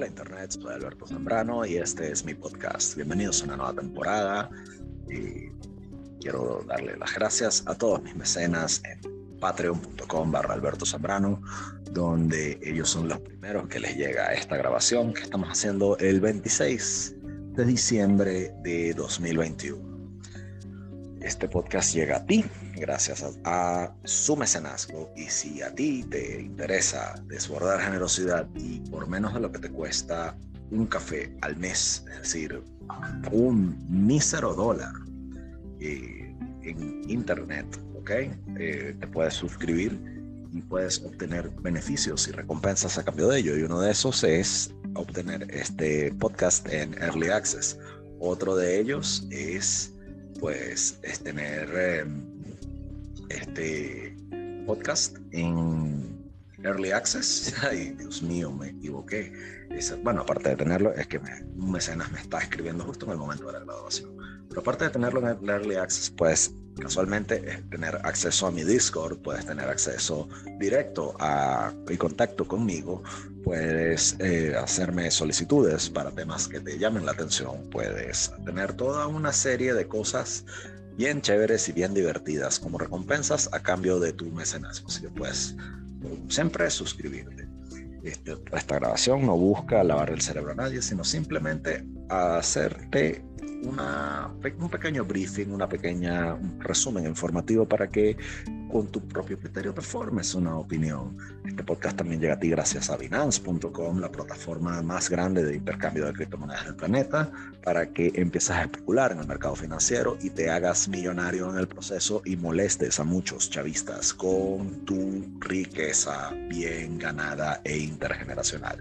Hola Internet, soy Alberto Zambrano y este es mi podcast. Bienvenidos a una nueva temporada y quiero darle las gracias a todos mis mecenas en patreon.com barra Alberto Zambrano, donde ellos son los primeros que les llega esta grabación que estamos haciendo el 26 de diciembre de 2021. Este podcast llega a ti gracias a, su mecenazgo y si a ti te interesa desbordar generosidad y por menos de lo que te cuesta un café al mes, es decir, un mísero dólar eh, en internet, ¿ok? Eh, te puedes suscribir y puedes obtener beneficios y recompensas a cambio de ello. Y uno de esos es obtener este podcast en Early Access. Otro de ellos es pues es tener em, este podcast en Early Access. Ay, Dios mío, me equivoqué. Bueno, aparte de tenerlo, es que un mecenas me está escribiendo justo en el momento de la graduación. Pero aparte de tenerlo en Early Access, pues casualmente tener acceso a mi Discord, puedes tener acceso directo a, y contacto conmigo, puedes eh, hacerme solicitudes para temas que te llamen la atención, puedes tener toda una serie de cosas bien chéveres y bien divertidas como recompensas a cambio de tu mecenazgo. Así que puedes siempre suscribirte. Este, esta grabación no busca lavar el cerebro a nadie, sino simplemente hacerte una, un pequeño briefing, una pequeña resumen informativo para que con tu propio criterio te formes una opinión. Este podcast también llega a ti gracias a Binance.com, la plataforma más grande de intercambio de criptomonedas del planeta, para que empieces a especular en el mercado financiero y te hagas millonario en el proceso y molestes a muchos chavistas con tu riqueza bien ganada e intergeneracional.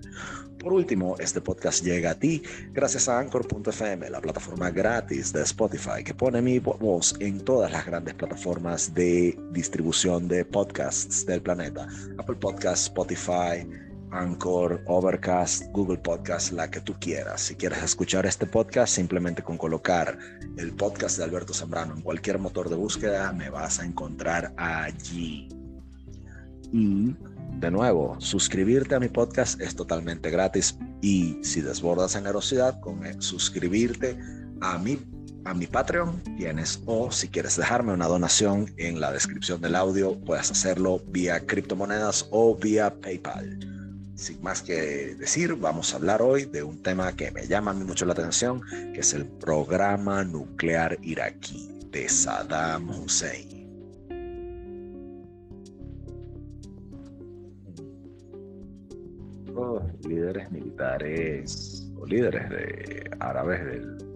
Por último, este podcast llega a ti gracias a Anchor.fm, la plataforma gratis de Spotify que pone mi voz en todas las grandes plataformas de distribución de podcasts del planeta. Apple Podcasts, Spotify, Anchor, Overcast, Google Podcast, la que tú quieras. Si quieres escuchar este podcast, simplemente con colocar el podcast de Alberto Zambrano en cualquier motor de búsqueda, me vas a encontrar allí. Y de nuevo, suscribirte a mi podcast es totalmente gratis y si desbordas generosidad con suscribirte a mi, a mi Patreon tienes o si quieres dejarme una donación en la descripción del audio puedes hacerlo vía criptomonedas o vía PayPal. Sin más que decir, vamos a hablar hoy de un tema que me llama mucho la atención, que es el programa nuclear iraquí de Saddam Hussein. líderes militares o líderes de árabes, del,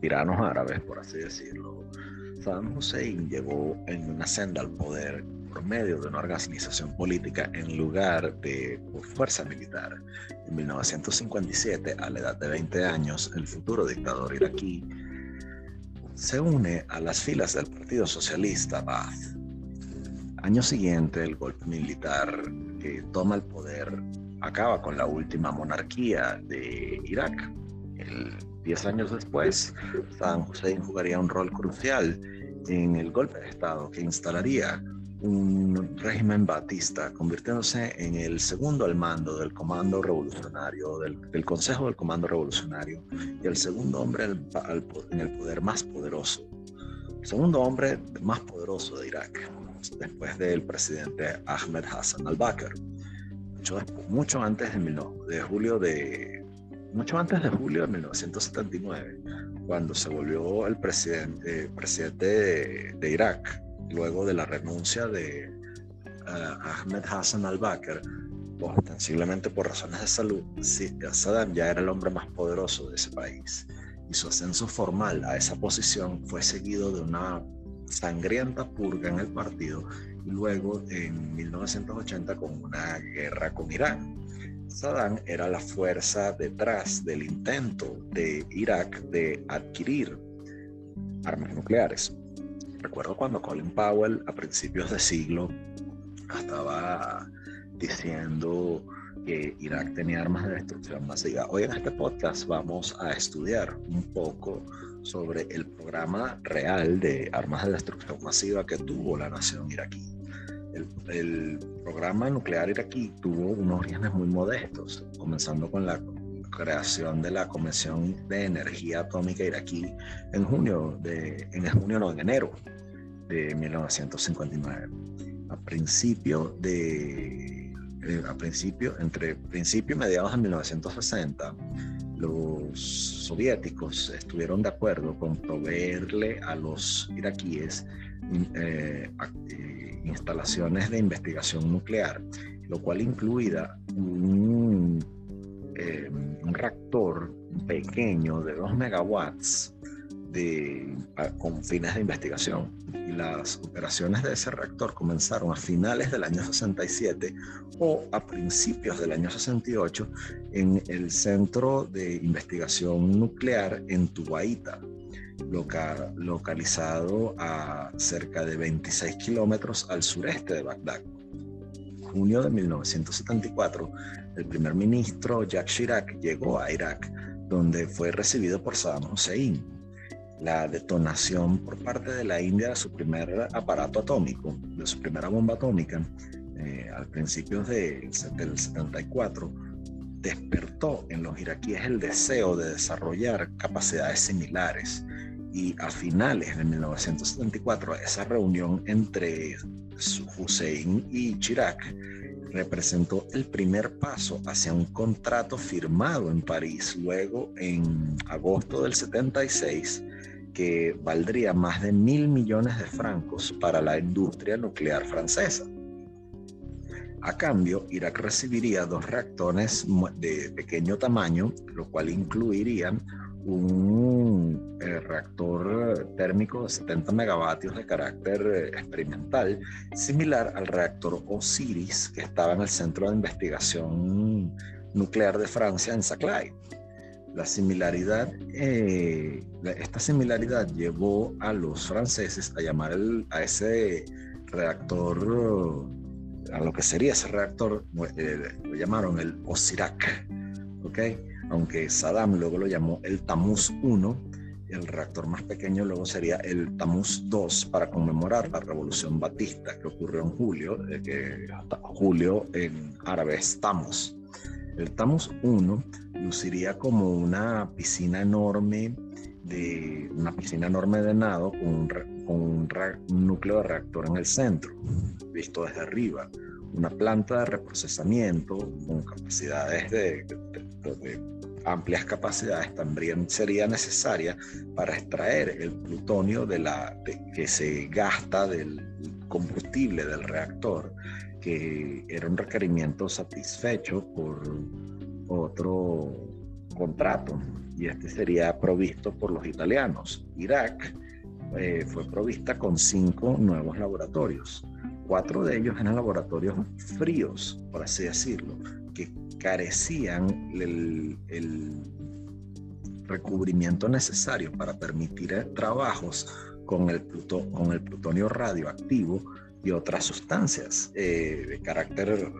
tiranos árabes, por así decirlo, Saddam Hussein llegó en una senda al poder por medio de una organización política en lugar de fuerza militar. En 1957, a la edad de 20 años, el futuro dictador iraquí se une a las filas del Partido Socialista Baath. Año siguiente, el golpe militar que toma el poder acaba con la última monarquía de Irak. Diez años después, Saddam Hussein jugaría un rol crucial en el golpe de Estado que instalaría un régimen batista, convirtiéndose en el segundo al mando del Comando Revolucionario, del, Consejo del Comando Revolucionario, y el segundo hombre en el poder más poderoso, el segundo hombre más poderoso de Irak, después del presidente Ahmed Hassan al-Bakr. Mucho, antes de, de julio de mucho antes de julio de 1979, cuando se volvió el presidente, de, Irak, luego de la renuncia de eh, Ahmed Hassan al-Bakr, ostensiblemente por razones de salud, Saddam ya era el hombre más poderoso de ese país. Y su ascenso formal a esa posición fue seguido de una sangrienta purga en el partido y luego en 1980 con una guerra con Irán. Saddam era la fuerza detrás del intento de Irak de adquirir armas nucleares. Recuerdo cuando Colin Powell a principios de siglo estaba diciendo que Irak tenía armas de destrucción masiva. Hoy en este podcast vamos a estudiar un poco sobre el programa real de armas de destrucción masiva que tuvo la nación iraquí. El, programa nuclear iraquí tuvo unos orígenes muy modestos, comenzando con la creación de la Convención de Energía Atómica iraquí en junio, de, en junio no, en enero de 1959. A principio de, eh, a principio, entre principio y mediados de 1960, los soviéticos estuvieron de acuerdo con proveerle a los iraquíes eh, eh, instalaciones de investigación nuclear, lo cual incluía un, eh, reactor pequeño de 2 megawatts de, con fines de investigación. Y las operaciones de ese reactor comenzaron a finales del año 67 o a principios del año 68 en el Centro de Investigación Nuclear en Localizado a cerca de 26 kilómetros al sureste de Bagdad. Junio de 1974, el primer ministro Jacques Chirac llegó a Irak, donde fue recibido por Saddam Hussein. La detonación por parte de la India de su primer aparato atómico, de su primera bomba atómica, eh, al principio del 74, despertó en los iraquíes el deseo de desarrollar capacidades similares y a finales de 1974 esa reunión entre Hussein y Chirac representó el primer paso hacia un contrato firmado en París luego en agosto del 76 que valdría más de mil millones de francos para la industria nuclear francesa. A cambio, Irak recibiría dos reactores de pequeño tamaño, lo cual incluirían un eh, reactor térmico de 70 megavatios de carácter eh, experimental, similar al reactor Osiris que estaba en el Centro de Investigación Nuclear de Francia en Saclay. La similaridad, eh, esta similaridad llevó a los franceses a llamar a ese reactor, a lo que sería ese reactor, lo llamaron el Osirac, ¿ok? aunque Saddam luego lo llamó el Tamuz 1, el reactor más pequeño luego sería el Tamuz 2 para conmemorar la revolución batista que ocurrió en julio, que julio en árabe es Tamuz. El Tamuz 1 luciría como una piscina enorme de una piscina enorme de nado con un, con un núcleo de reactor en el centro, visto desde arriba una planta de reprocesamiento con capacidades de, amplias capacidades también sería necesaria para extraer el plutonio de la, que se gasta del combustible del reactor, que era un requerimiento satisfecho por otro contrato, y este sería provisto por los italianos. Irak eh, fue provista con cinco nuevos laboratorios cuatro de ellos eran laboratorios fríos, por así decirlo, que carecían el, recubrimiento necesario para permitir eh, trabajos con el, con el plutonio radioactivo y otras sustancias eh, de, carácter,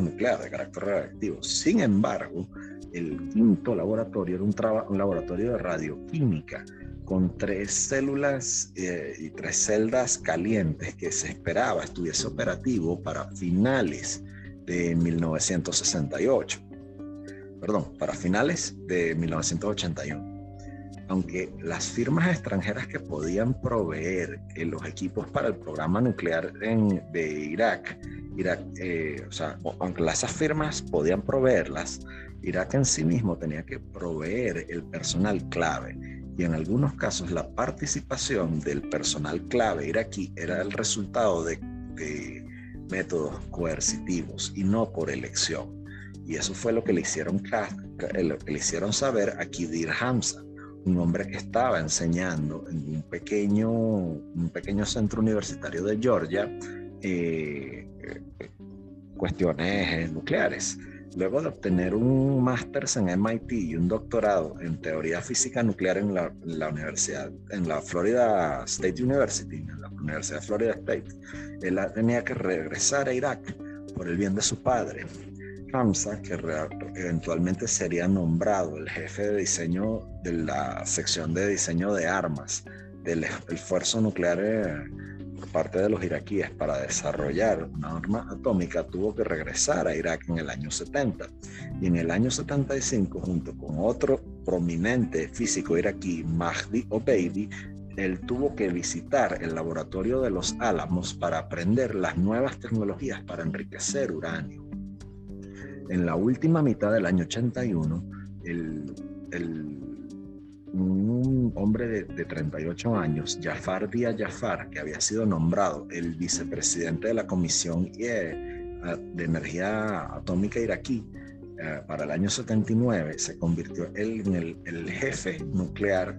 nuclear, de carácter radioactivo. Sin embargo, el quinto laboratorio era un, un laboratorio de radioquímica con tres células eh, y tres celdas calientes que se esperaba estuviese operativo para finales de 1968. Perdón, para finales de 1981. Aunque las firmas extranjeras que podían proveer eh, los equipos para el programa nuclear de Irak, Irak eh, o sea, aunque esas firmas podían proveerlas, Irak en sí mismo tenía que proveer el personal clave y en algunos casos la participación del personal clave iraquí era el resultado de, métodos coercitivos y no por elección. Y eso fue lo que le hicieron, lo que le hicieron saber a Kidir Hamza, un hombre que estaba enseñando en un pequeño, un pequeño centro universitario de Georgia eh, eh, cuestiones nucleares. Luego de obtener un máster en MIT y un doctorado en teoría física nuclear en la, universidad, en la Florida State University, en la Universidad de Florida State, él tenía que regresar a Irak por el bien de su padre. Hamza, que eventualmente sería nombrado el jefe de diseño de la sección de diseño de armas del esfuerzo nuclear parte de los iraquíes para desarrollar una arma atómica, tuvo que regresar a Irak en el año 70. Y en el año 75, junto con otro prominente físico iraquí, Mahdi Obeidi, él tuvo que visitar el laboratorio de los Álamos para aprender las nuevas tecnologías para enriquecer uranio. En la última mitad del año 81, el, un hombre de, 38 años, Jafar Dia Jafar, que había sido nombrado el vicepresidente de la Comisión eh, de Energía Atómica iraquí eh, para el año 79, se convirtió en el jefe nuclear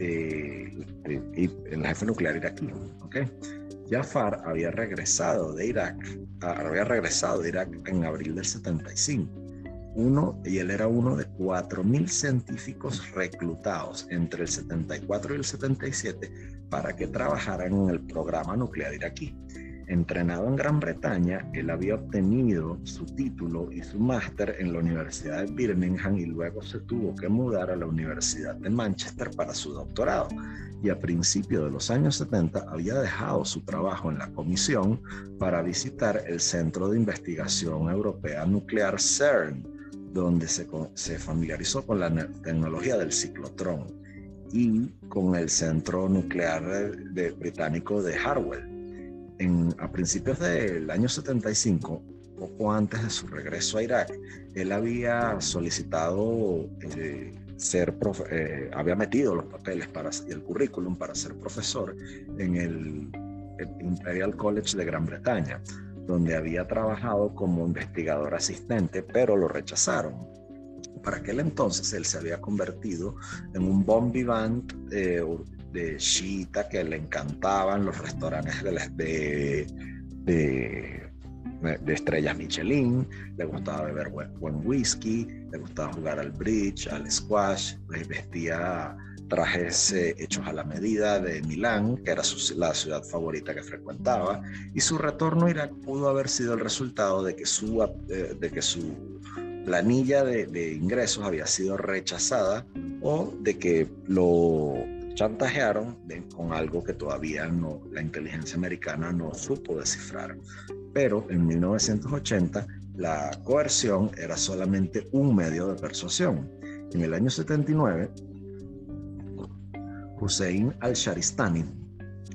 el jefe nuclear iraquí. ¿okay? Jafar había regresado de Irak, ah, había regresado de Irak en abril del 75. Uno, y él era uno de 4.000 científicos reclutados entre el 74 y el 77 para que trabajaran en el programa nuclear iraquí. Entrenado en Gran Bretaña, él había obtenido su título y su máster en la Universidad de Birmingham y luego se tuvo que mudar a la Universidad de Manchester para su doctorado. Y a principios de los años 70 había dejado su trabajo en la comisión para visitar el Centro de Investigación Europea Nuclear CERN, donde se, familiarizó con la tecnología del ciclotrón y con el Centro Nuclear Británico de Harwell. A principios del año 75, poco antes de su regreso a Irak, él había solicitado eh, ser, eh, había metido los papeles para, el currículum para ser profesor en el, Imperial College de Gran Bretaña, donde había trabajado como investigador asistente, pero lo rechazaron. Para aquel entonces él se había convertido en un bon vivant eh, de Shita que le encantaban los restaurantes de, de, de, estrellas Michelin, le gustaba beber buen, whisky, le gustaba jugar al bridge, al squash, vestía trajes eh, hechos a la medida de Milán, que era la ciudad favorita que frecuentaba, y su retorno a Irak pudo haber sido el resultado de que su, eh, de que su planilla de, de ingresos había sido rechazada o de que lo chantajearon con algo que todavía no, la inteligencia americana no supo descifrar. Pero en 1980 la coerción era solamente un medio de persuasión. En el año 79, Hussein al-Sharistani,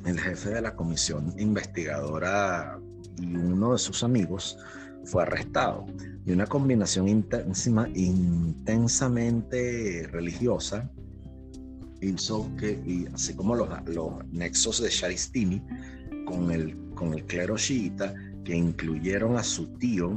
el jefe de la comisión investigadora y uno de sus amigos, fue arrestado. Y una combinación intensamente religiosa hizo que, y así como los, los nexos de Sharistini con el, con el clero chiita, que incluyeron a su tío,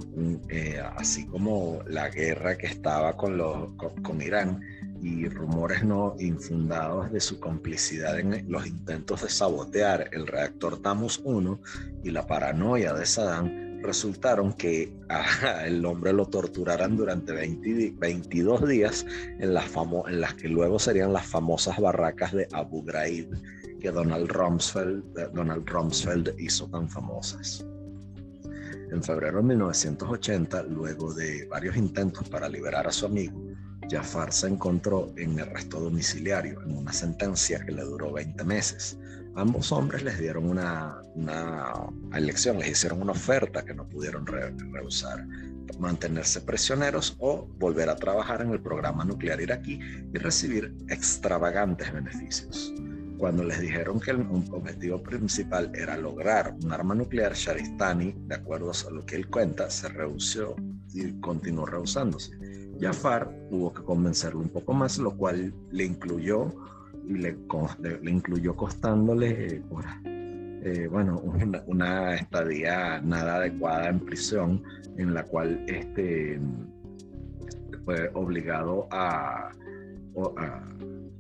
eh, así como la guerra que estaba con, los, con, Irán y rumores no infundados de su complicidad en los intentos de sabotear el reactor Tamus 1 y la paranoia de Saddam, resultaron que el hombre lo torturaran durante 22 días en las, en las que luego serían las famosas barracas de Abu Ghraib que Donald Rumsfeld, eh, Donald Rumsfeld hizo tan famosas. En febrero de 1980, luego de varios intentos para liberar a su amigo, Jafar se encontró en arresto domiciliario en una sentencia que le duró 20 meses ambos hombres les dieron una, elección, les hicieron una oferta que no pudieron rehusar, mantenerse prisioneros o volver a trabajar en el programa nuclear iraquí y recibir extravagantes beneficios. Cuando les dijeron que el objetivo principal era lograr un arma nuclear, Sharistani, de acuerdo a lo que él cuenta, se rehusó y continuó rehusándose. Jafar hubo que convencerlo un poco más, lo cual le incluyó y le, le, incluyó costándole eh, bueno, una, estadía nada adecuada en prisión en la cual este, fue obligado a, a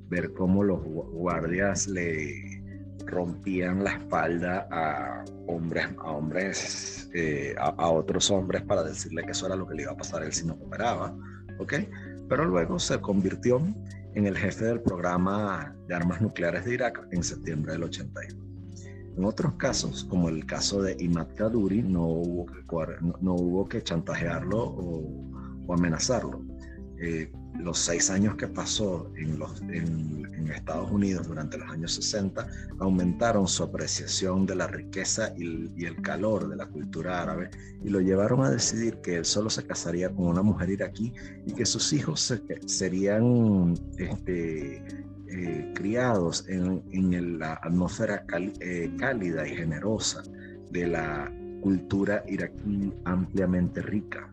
ver cómo los guardias le rompían la espalda a hombres, a hombres, eh, a, otros hombres para decirle que eso era lo que le iba a pasar a él si no cooperaba, ¿ok? Pero luego se convirtió en el jefe del programa de armas nucleares de Irak en septiembre del 81. En otros casos, como el caso de Imad Kaduri, no hubo que, no, hubo que chantajearlo o, amenazarlo. Eh, los seis años que pasó en, los, Estados Unidos durante los años 60 aumentaron su apreciación de la riqueza y, el calor de la cultura árabe y lo llevaron a decidir que él solo se casaría con una mujer iraquí y que sus hijos serían este, eh, criados en, la atmósfera eh, cálida y generosa de la cultura iraquí ampliamente rica.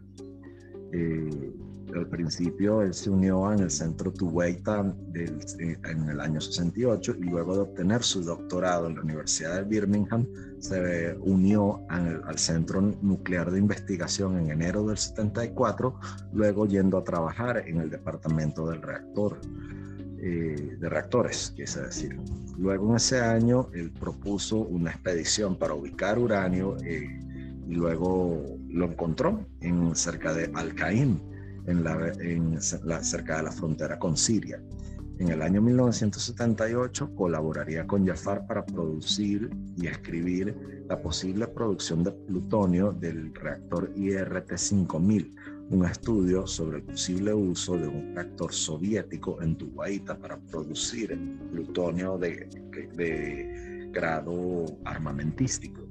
Eh, al principio él se unió en el centro Tuweita en el año 68 y luego de obtener su doctorado en la Universidad de Birmingham se unió al, Centro Nuclear de Investigación en enero del 74, luego yendo a trabajar en el departamento del reactor. Eh, de reactores, quise decir. Luego en ese año él propuso una expedición para ubicar uranio eh, y luego lo encontró en cerca de Al-Qaim, en la, en la, cerca de la frontera con Siria. En el año 1978 colaboraría con Jafar para producir y escribir la posible producción de plutonio del reactor IRT-5000, un estudio sobre el posible uso de un reactor soviético en Tubaita para producir plutonio de, de grado armamentístico.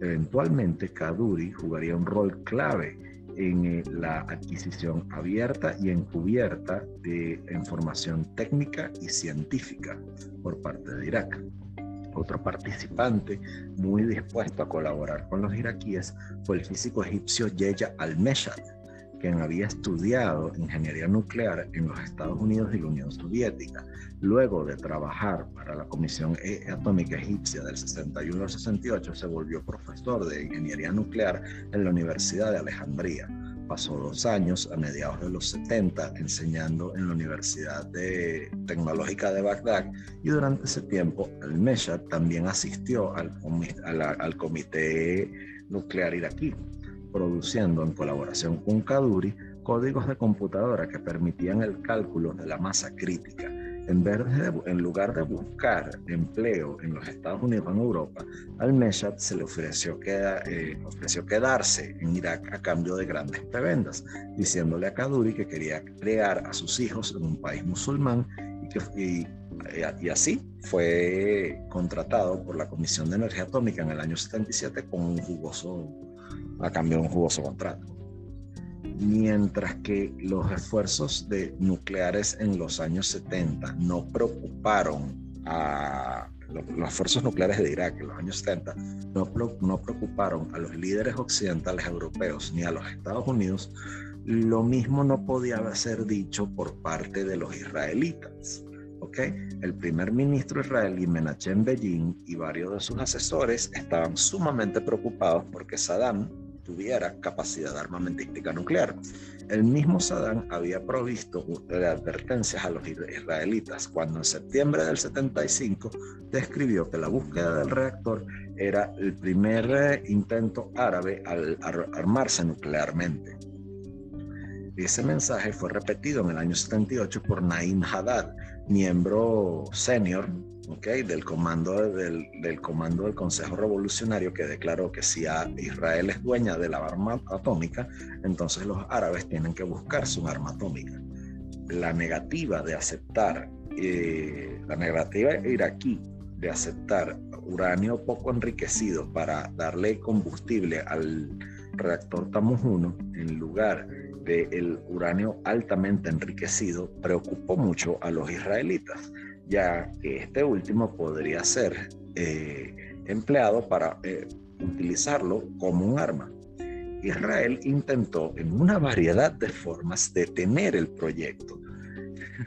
Eventualmente, Kaduri jugaría un rol clave en eh, la adquisición abierta y encubierta de información técnica y científica por parte de Irak. Otro participante muy dispuesto a colaborar con los iraquíes fue el físico egipcio Yeya al-Meshad, quien había estudiado ingeniería nuclear en los Estados Unidos y la Unión Soviética. Luego de trabajar para la Comisión e Atómica Egipcia del 61 al 68, se volvió profesor de ingeniería nuclear en la Universidad de Alejandría. Pasó dos años a mediados de los 70 enseñando en la Universidad de Tecnológica de Bagdad y durante ese tiempo el Meshad también asistió al, al Comité Nuclear Iraquí produciendo en colaboración con Kaduri códigos de computadora que permitían el cálculo de la masa crítica. En, lugar de buscar empleo en los Estados Unidos o en Europa, al Meshad se le ofreció, eh, ofreció quedarse en Irak a cambio de grandes prebendas, diciéndole a Kaduri que quería crear a sus hijos en un país musulmán y, que, y así fue contratado por la Comisión de Energía Atómica en el año 77 con un jugoso a cambio un jugoso contrato. Mientras que los esfuerzos de nucleares en los años 70 no preocuparon a los esfuerzos nucleares de Irak en los años 70 no, no preocuparon a los líderes occidentales europeos ni a los Estados Unidos, lo mismo no podía ser dicho por parte de los israelitas. ¿okay? El primer ministro israelí Menachem Begin y varios de sus asesores estaban sumamente preocupados porque Saddam tuviera capacidad armamentística nuclear. El mismo Saddam había provisto de advertencias a los israelitas cuando en septiembre del 75 describió que la búsqueda del reactor era el primer eh, intento árabe al armarse nuclearmente. Ese mensaje fue repetido en el año 78 por Naim Haddad, miembro senior del, comando del, del, comando del Consejo Revolucionario que declaró que si Israel es dueña de la arma atómica, entonces los árabes tienen que buscar su arma atómica. La negativa de aceptar, eh, la negativa iraquí de aceptar uranio poco enriquecido para darle combustible al reactor Tammuz 1 en lugar del uranio altamente enriquecido preocupó mucho a los israelitas ya que este último podría ser eh, empleado para eh, utilizarlo como un arma. Israel intentó en una variedad de formas detener el proyecto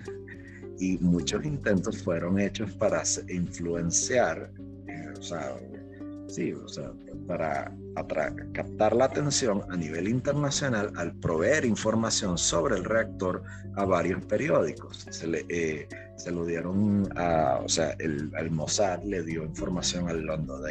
y muchos intentos fueron hechos para influenciar, eh, o sea, sí, o sea, para captar la atención a nivel internacional al proveer información sobre el reactor a varios periódicos. Se, le, eh, se lo dieron a, o sea, el, Mossad le dio información al London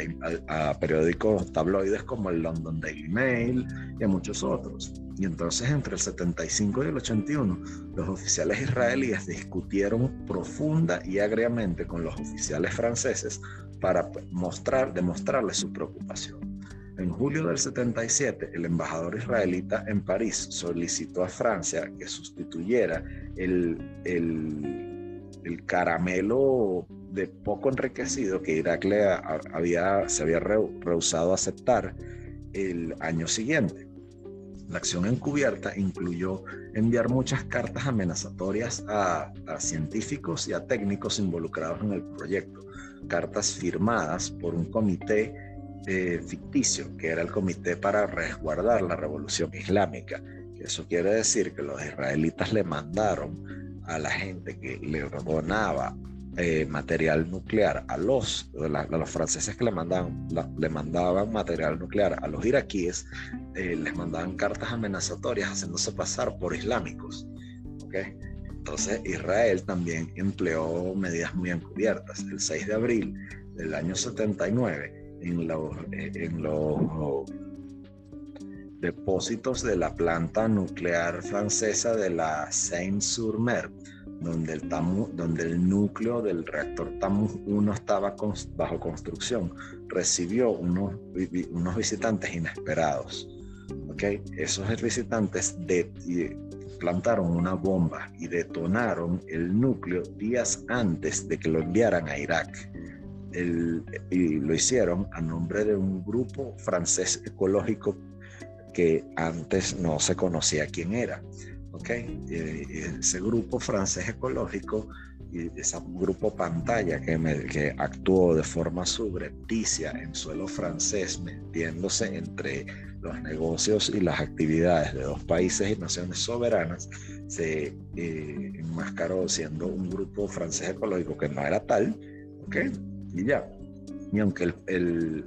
a, periódicos tabloides como el London Daily Mail y a muchos otros. Y entonces entre el 75 y el 81, los oficiales israelíes discutieron profunda y agriamente con los oficiales franceses para mostrar, demostrarles su preocupación. En julio del 77, el embajador israelita en París solicitó a Francia que sustituyera el, el, caramelo de poco enriquecido que Irak le había, se había rehusado a aceptar el año siguiente. La acción encubierta incluyó enviar muchas cartas amenazatorias a, científicos y a técnicos involucrados en el proyecto, cartas firmadas por un comité ficticio, que era el Comité para Resguardar la Revolución Islámica. Eso quiere decir que los israelitas le mandaron a la gente que le donaba eh, material nuclear a los, los franceses que le mandaban, le mandaban material nuclear a los iraquíes, eh, les mandaban cartas amenazatorias haciéndose pasar por islámicos. ¿okay? Entonces Israel también empleó medidas muy encubiertas. El 6 de abril del año 79, en los, depósitos de la planta nuclear francesa de la Seine-sur-Mer, donde el, donde el núcleo del reactor TAMU 1 estaba bajo construcción, recibió unos, unos visitantes inesperados. ¿okay? Esos visitantes plantaron una bomba y detonaron el núcleo días antes de que lo enviaran a Irak. Y lo hicieron a nombre de un grupo francés ecológico que antes no se conocía quién era. ¿ok? ese grupo francés ecológico y ese grupo pantalla que, que actuó de forma subrepticia en suelo francés, metiéndose entre los negocios y las actividades de dos países y naciones soberanas, se eh, enmascaró siendo un grupo francés ecológico que no era tal, ¿ok? Y ya. Y aunque el,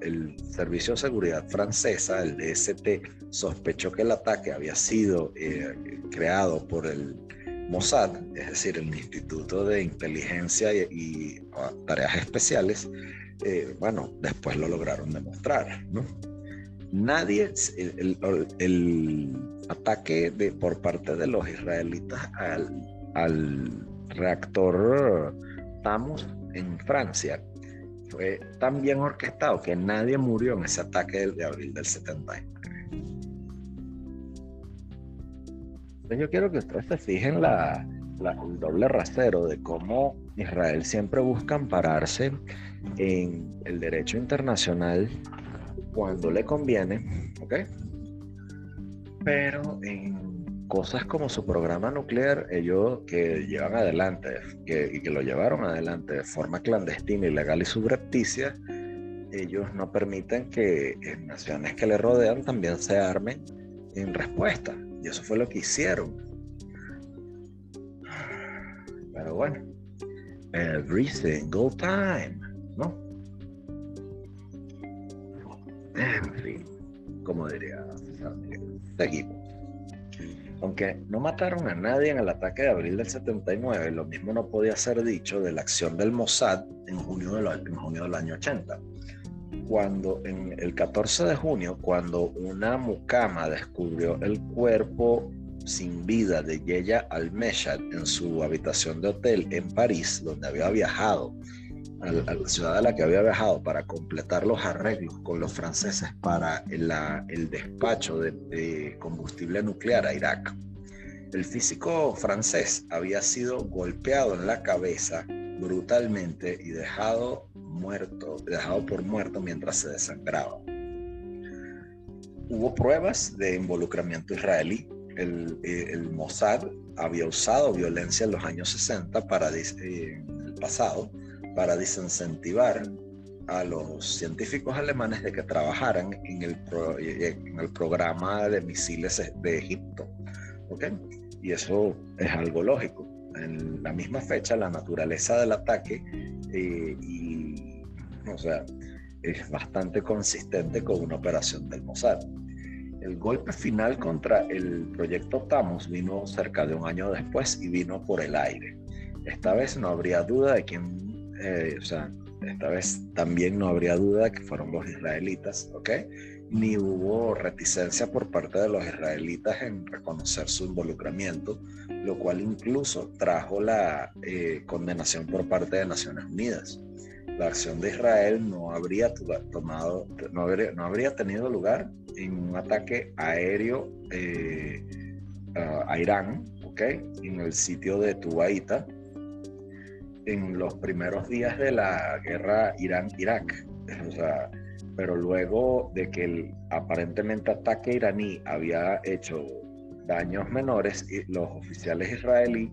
el, Servicio de Seguridad francesa, el DST, sospechó que el ataque había sido eh, creado por el Mossad, es decir, el Instituto de Inteligencia y, Tareas Especiales, eh, bueno, después lo lograron demostrar, ¿no? Nadie, el, ataque de, por parte de los israelitas al, al reactor Tamos en Francia fue tan bien orquestado que nadie murió en ese ataque de abril del 79. yo quiero que ustedes se fijen la, el doble rasero de cómo Israel siempre busca ampararse en el derecho internacional cuando le conviene, ¿ok? Pero en cosas como su programa nuclear, ellos que llevan adelante que, y que lo llevaron adelante de forma clandestina, ilegal y subrepticia, ellos no permiten que naciones que le rodean también se armen en respuesta. Y eso fue lo que hicieron. Pero bueno, every single time, ¿no? En fin, como diría, seguimos. Aunque no mataron a nadie en el ataque de abril del 79, lo mismo no podía ser dicho de la acción del Mossad en junio, del, junio del año 80. Cuando en el 14 de junio, cuando una mucama descubrió el cuerpo sin vida de Yeya Al-Meshad en su habitación de hotel en París, donde había viajado a la ciudad a la que había viajado para completar los arreglos con los franceses para el despacho de, combustible nuclear a Irak. El físico francés había sido golpeado en la cabeza brutalmente y dejado muerto, dejado por muerto mientras se desangraba. Hubo pruebas de involucramiento israelí. El, el Mossad había usado violencia en los años 60 para eh, en el pasado para desincentivar a los científicos alemanes de que trabajaran en el, en el programa de misiles de Egipto. ¿okay? Y eso es algo lógico. En la misma fecha, la naturaleza del ataque eh, y, o sea, es bastante consistente con una operación del Mossad. El golpe final contra el proyecto TAMUS vino cerca de un año después y vino por el aire. Esta vez no habría duda de quién eh, o sea, esta vez también no habría duda que fueron los israelitas, ¿ok? Ni hubo reticencia por parte de los israelitas en reconocer su involucramiento, lo cual incluso trajo la eh, condenación por parte de Naciones Unidas. la acción de Israel no habría tomado, no habría, no habría tenido lugar en un ataque aéreo eh, a Irán, ¿ok? En el sitio de Tubaita, en los primeros días de la guerra Irán-Irak. O sea, pero luego de que el aparentemente ataque iraní había hecho daños menores, los oficiales israelí,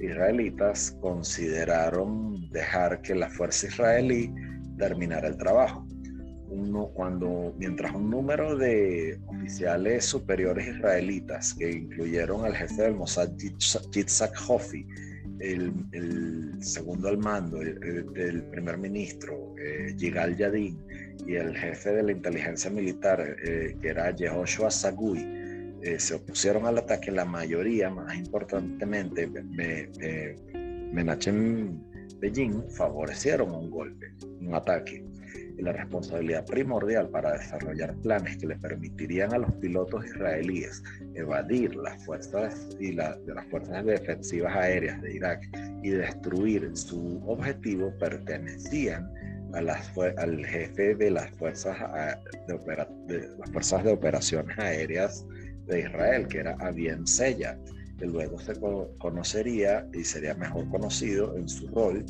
israelitas consideraron dejar que la fuerza israelí terminara el trabajo. Uno, cuando, mientras un número de oficiales superiores israelitas, que incluyeron al jefe del Mossad Yitzhak Hoffi, el, segundo al mando del primer ministro, eh, Yigal Yadin, y el jefe de la inteligencia militar, eh, que era Yehoshua Sagui, eh, se opusieron al ataque. La mayoría, más importantemente, Menachem Beijing, favorecieron un golpe, un ataque. Y la responsabilidad primordial para desarrollar planes que le permitirían a los pilotos israelíes evadir las fuerzas y la, de las fuerzas defensivas aéreas de Irak y destruir su objetivo pertenecían al jefe de las fuerzas de, las fuerzas de operaciones aéreas de Israel, que era Avien Sella, que luego se conocería y sería mejor conocido en su rol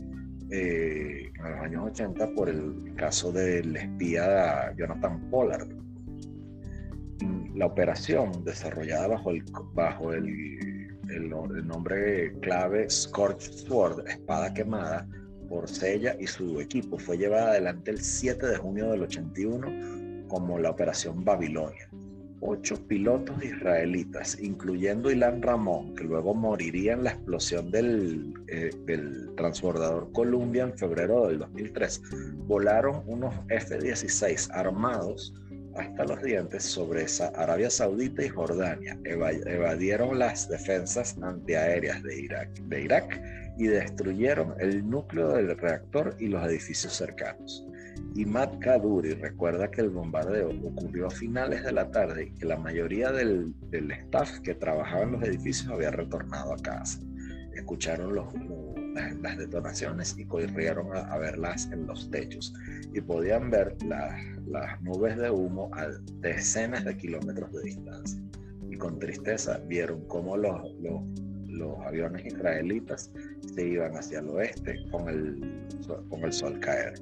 eh, en los años 80 por el caso del espía Jonathan Pollard. Mm, la operación desarrollada bajo el, bajo el, el nombre clave Scorched Sword, espada quemada, por Sella y su equipo. Fue llevada adelante el 7 de junio del 81 como la Operación Babilonia. Ocho pilotos israelitas, incluyendo Ilan Ramón, que luego moriría en la explosión del, eh, transbordador Columbia en febrero del 2003, volaron unos F-16 armados hasta los dientes sobre Arabia Saudita y Jordania. evadieron las defensas antiaéreas de Irak, de Irak y destruyeron el núcleo del reactor y los edificios cercanos. Y Matt Kaduri recuerda que el bombardeo ocurrió a finales de la tarde y que la mayoría del, staff que trabajaba en los edificios había retornado a casa. Escucharon los, las, detonaciones y corrieron a, verlas en los techos y podían ver las, las nubes de humo a decenas de kilómetros de distancia. Y con tristeza vieron cómo los, los los aviones israelitas se iban hacia el oeste con el, con el sol caer.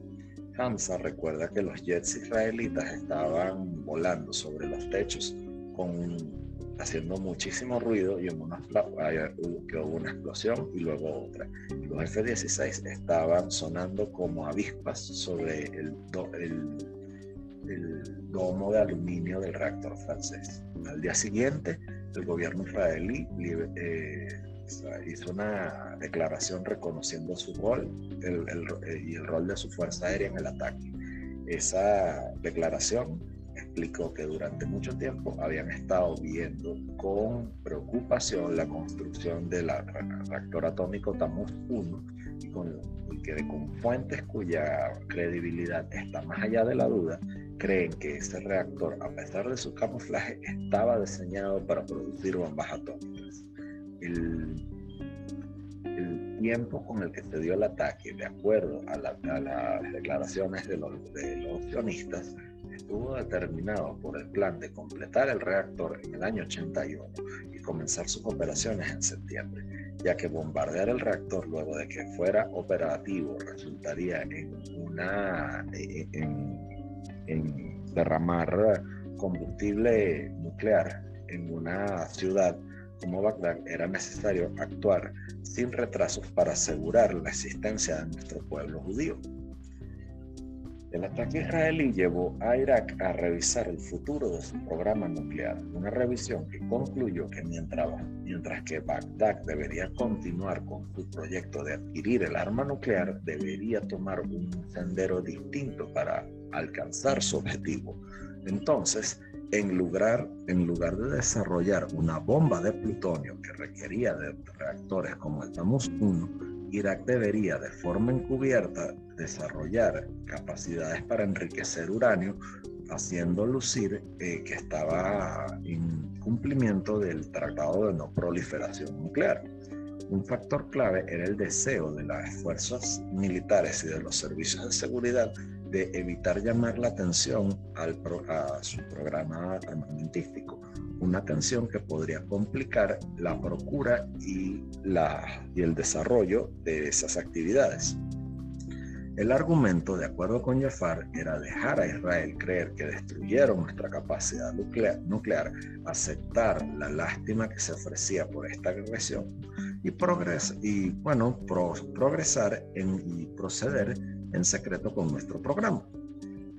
Hamza recuerda que los jets israelitas estaban volando sobre los techos con, haciendo muchísimo ruido y en una, que hubo una explosión y luego otra. Los F-16 estaban sonando como avispas sobre el, el, el domo de aluminio del reactor francés. Al día siguiente, el gobierno israelí eh, hizo una declaración reconociendo su rol eh, y el rol de su fuerza aérea en el ataque. Esa declaración explicó que durante mucho tiempo habían estado viendo con preocupación la construcción del reactor atómico Tammuz 1 y, con, y que con fuentes cuya credibilidad está más allá de la duda, creen que ese reactor, a pesar de su camuflaje, estaba diseñado para producir bombas atómicas. El, tiempo con el que se dio el ataque, de acuerdo a, las declaraciones de los, de los sionistas, estuvo determinado por el plan de completar el reactor en el año 81 y comenzar sus operaciones en septiembre, ya que bombardear el reactor luego de que fuera operativo resultaría en una en, en derramar combustible nuclear en una ciudad como Bagdad, era necesario actuar sin retrasos para asegurar la existencia de nuestro pueblo judío. El ataque israelí llevó a Irak a revisar el futuro de su programa nuclear, una revisión que concluyó que mientras, mientras que Bagdad debería continuar con su proyecto de adquirir el arma nuclear, debería tomar un sendero distinto para alcanzar su objetivo. Entonces, en lugar, en lugar de desarrollar una bomba de plutonio que requería de reactores como el Tammuz 1, Irak debería de forma encubierta desarrollar capacidades para enriquecer uranio, haciendo lucir eh, que estaba en cumplimiento del Tratado de No Proliferación Nuclear. Un factor clave era el deseo de las fuerzas militares y de los servicios de seguridad de evitar llamar la atención al a su programa armamentístico, una atención que podría complicar la procura y, la, y el desarrollo de esas actividades. El argumento, de acuerdo con Jafar, era dejar a Israel creer que destruyeron nuestra capacidad nuclear, aceptar la lástima que se ofrecía por esta agresión y, progres y bueno, progresar en, y proceder en secreto con nuestro programa.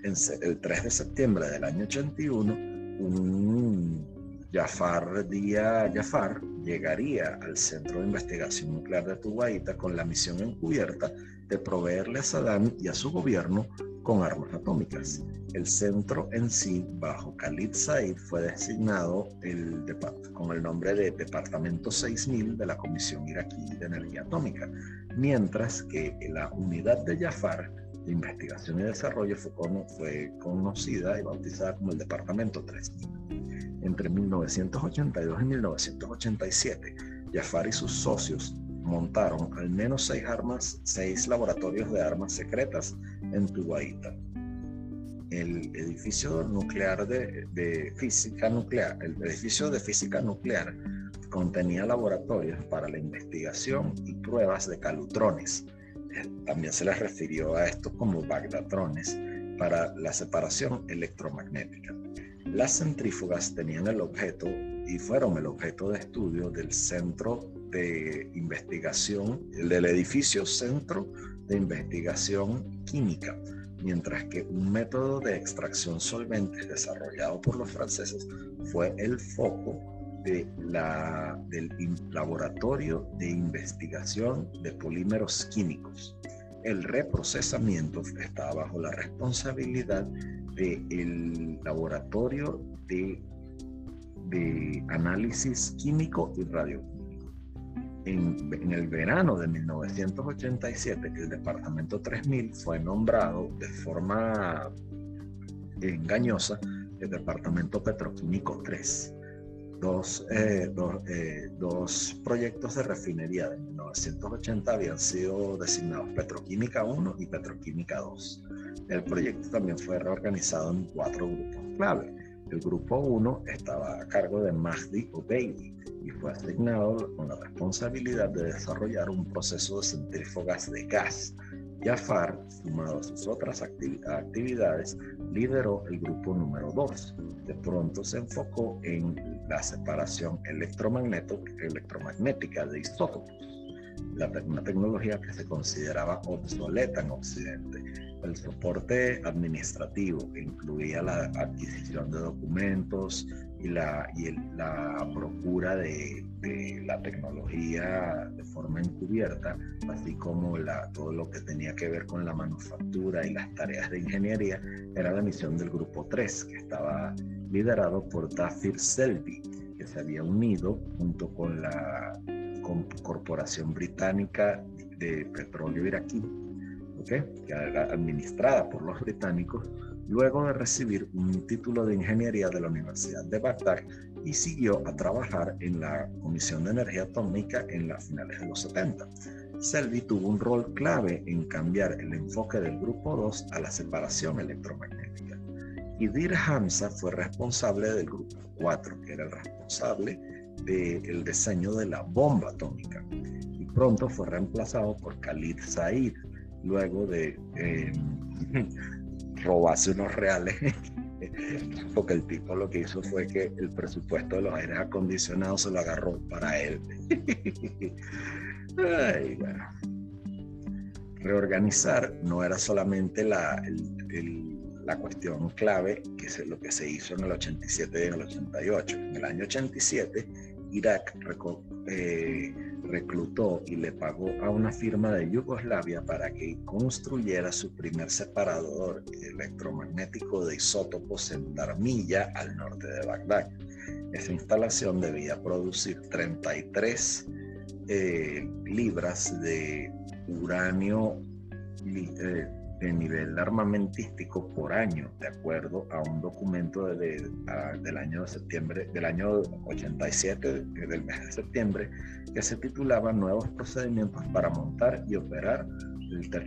En, el 3 de septiembre del año 81, un Jafar Día Jafar llegaría al Centro de Investigación Nuclear de Tubaita con la misión encubierta de proveerle a Saddam y a su gobierno con armas atómicas. El centro en sí, bajo Khalid Said, fue designado el con el nombre de Departamento 6000 de la Comisión Iraquí de Energía Atómica, mientras que la unidad de Jafar de Investigación y Desarrollo fue, fue conocida y bautizada como el Departamento 3000. Entre 1982 y 1987, Jafar y sus socios montaron al menos seis armas, seis laboratorios de armas secretas en Tubaita. El edificio nuclear de, de, física nuclear, el edificio de física nuclear contenía laboratorios para la investigación y pruebas de calutrones. También se les refirió a estos como bagdatrones para la separación electromagnética. Las centrífugas tenían el objeto y fueron el objeto de estudio del Centro de Investigación, del edificio Centro de Investigación Química, mientras que un método de extracción solvente desarrollado por los franceses fue el foco de la, del Laboratorio de Investigación de Polímeros Químicos. El reprocesamiento estaba bajo la responsabilidad del Laboratorio de, de Análisis Químico y Radio en, el verano de 1987, el Departamento 3000 fue nombrado de forma engañosa el Departamento Petroquímico 3. Dos, eh, eh, dos, proyectos de refinería de 1980 habían sido designados Petroquímica 1 y Petroquímica 2. El proyecto también fue reorganizado en cuatro grupos clave. El grupo 1 estaba a cargo de Mahdi Obeidi, y fue asignado con la responsabilidad de desarrollar un proceso de centrífugas de gas. Jafar, sumado a sus otras actividades, lideró el grupo número 2. De pronto se enfocó en la separación electromagnética de isótopos, una tecnología que se consideraba obsoleta en Occidente. El soporte administrativo incluía la adquisición de documentos, y la, y la procura de, la tecnología de forma encubierta, así como la, todo lo que tenía que ver con la manufactura y las tareas de ingeniería, era la misión del Grupo 3, que estaba liderado por Dafir Selby, que se había unido junto con la Corporación Británica de Petróleo Iraquí, era administrada por los británicos luego de recibir un título de ingeniería de la Universidad de Bagdad y siguió a trabajar en la Comisión de Energía Atómica en las finales de los 70. Selby tuvo un rol clave en cambiar el enfoque del Grupo 2 a la separación electromagnética. Y Dir Hamza fue responsable del Grupo 4, que era el responsable del diseño de la bomba atómica. Y pronto fue reemplazado por Khalid Said, luego de eh, robase unos reales, porque el tipo lo que hizo fue que el presupuesto de los aires acondicionados se lo agarró para él. Reorganizar no era solamente la, la cuestión clave, que es lo que se hizo en el 87 y en el 88. En el año 87, Irak eh, reclutó y le pagó a una firma de Yugoslavia para que construyera su primer separador electromagnético de isótopos en Darmilla, al norte de Bagdad. Esa instalación debía producir 33 eh, libras de uranio, eh, de nivel armamentístico por año, de acuerdo a un documento de, del año de septiembre, del año 87, del mes de septiembre, que se titulaba Nuevos procedimientos para montar y operar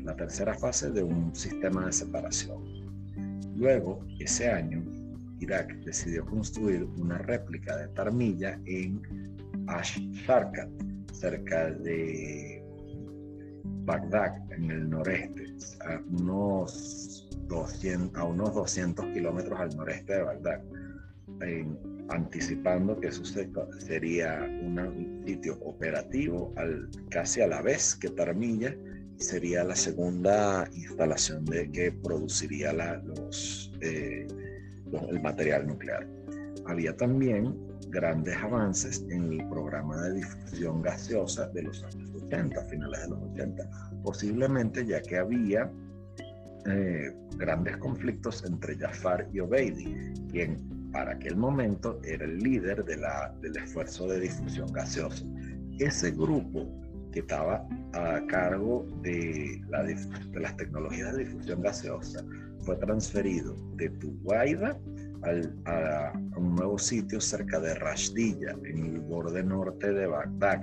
la tercera fase de un sistema de separación. Luego, ese año, Irak decidió construir una réplica de Tarmilla en Ash Sharkat, cerca de Bagdad, en el noreste, a unos 200, a unos 200 kilómetros al noreste de Bagdad, anticipando que eso sería un sitio operativo al, casi a la vez que Tarmilla sería la segunda instalación de que produciría la, los, eh, el material nuclear. Había también grandes avances en el programa de difusión gaseosa de los años 80, finales de los 80, posiblemente ya que había eh, grandes conflictos entre Jafar y Obeidi, quien para aquel momento era el líder de la, del esfuerzo de difusión gaseosa. Ese grupo que estaba a cargo de, la, de las tecnologías de difusión gaseosa fue transferido de A, un nuevo sitio cerca de Rashdilla, en el borde norte de Bagdad,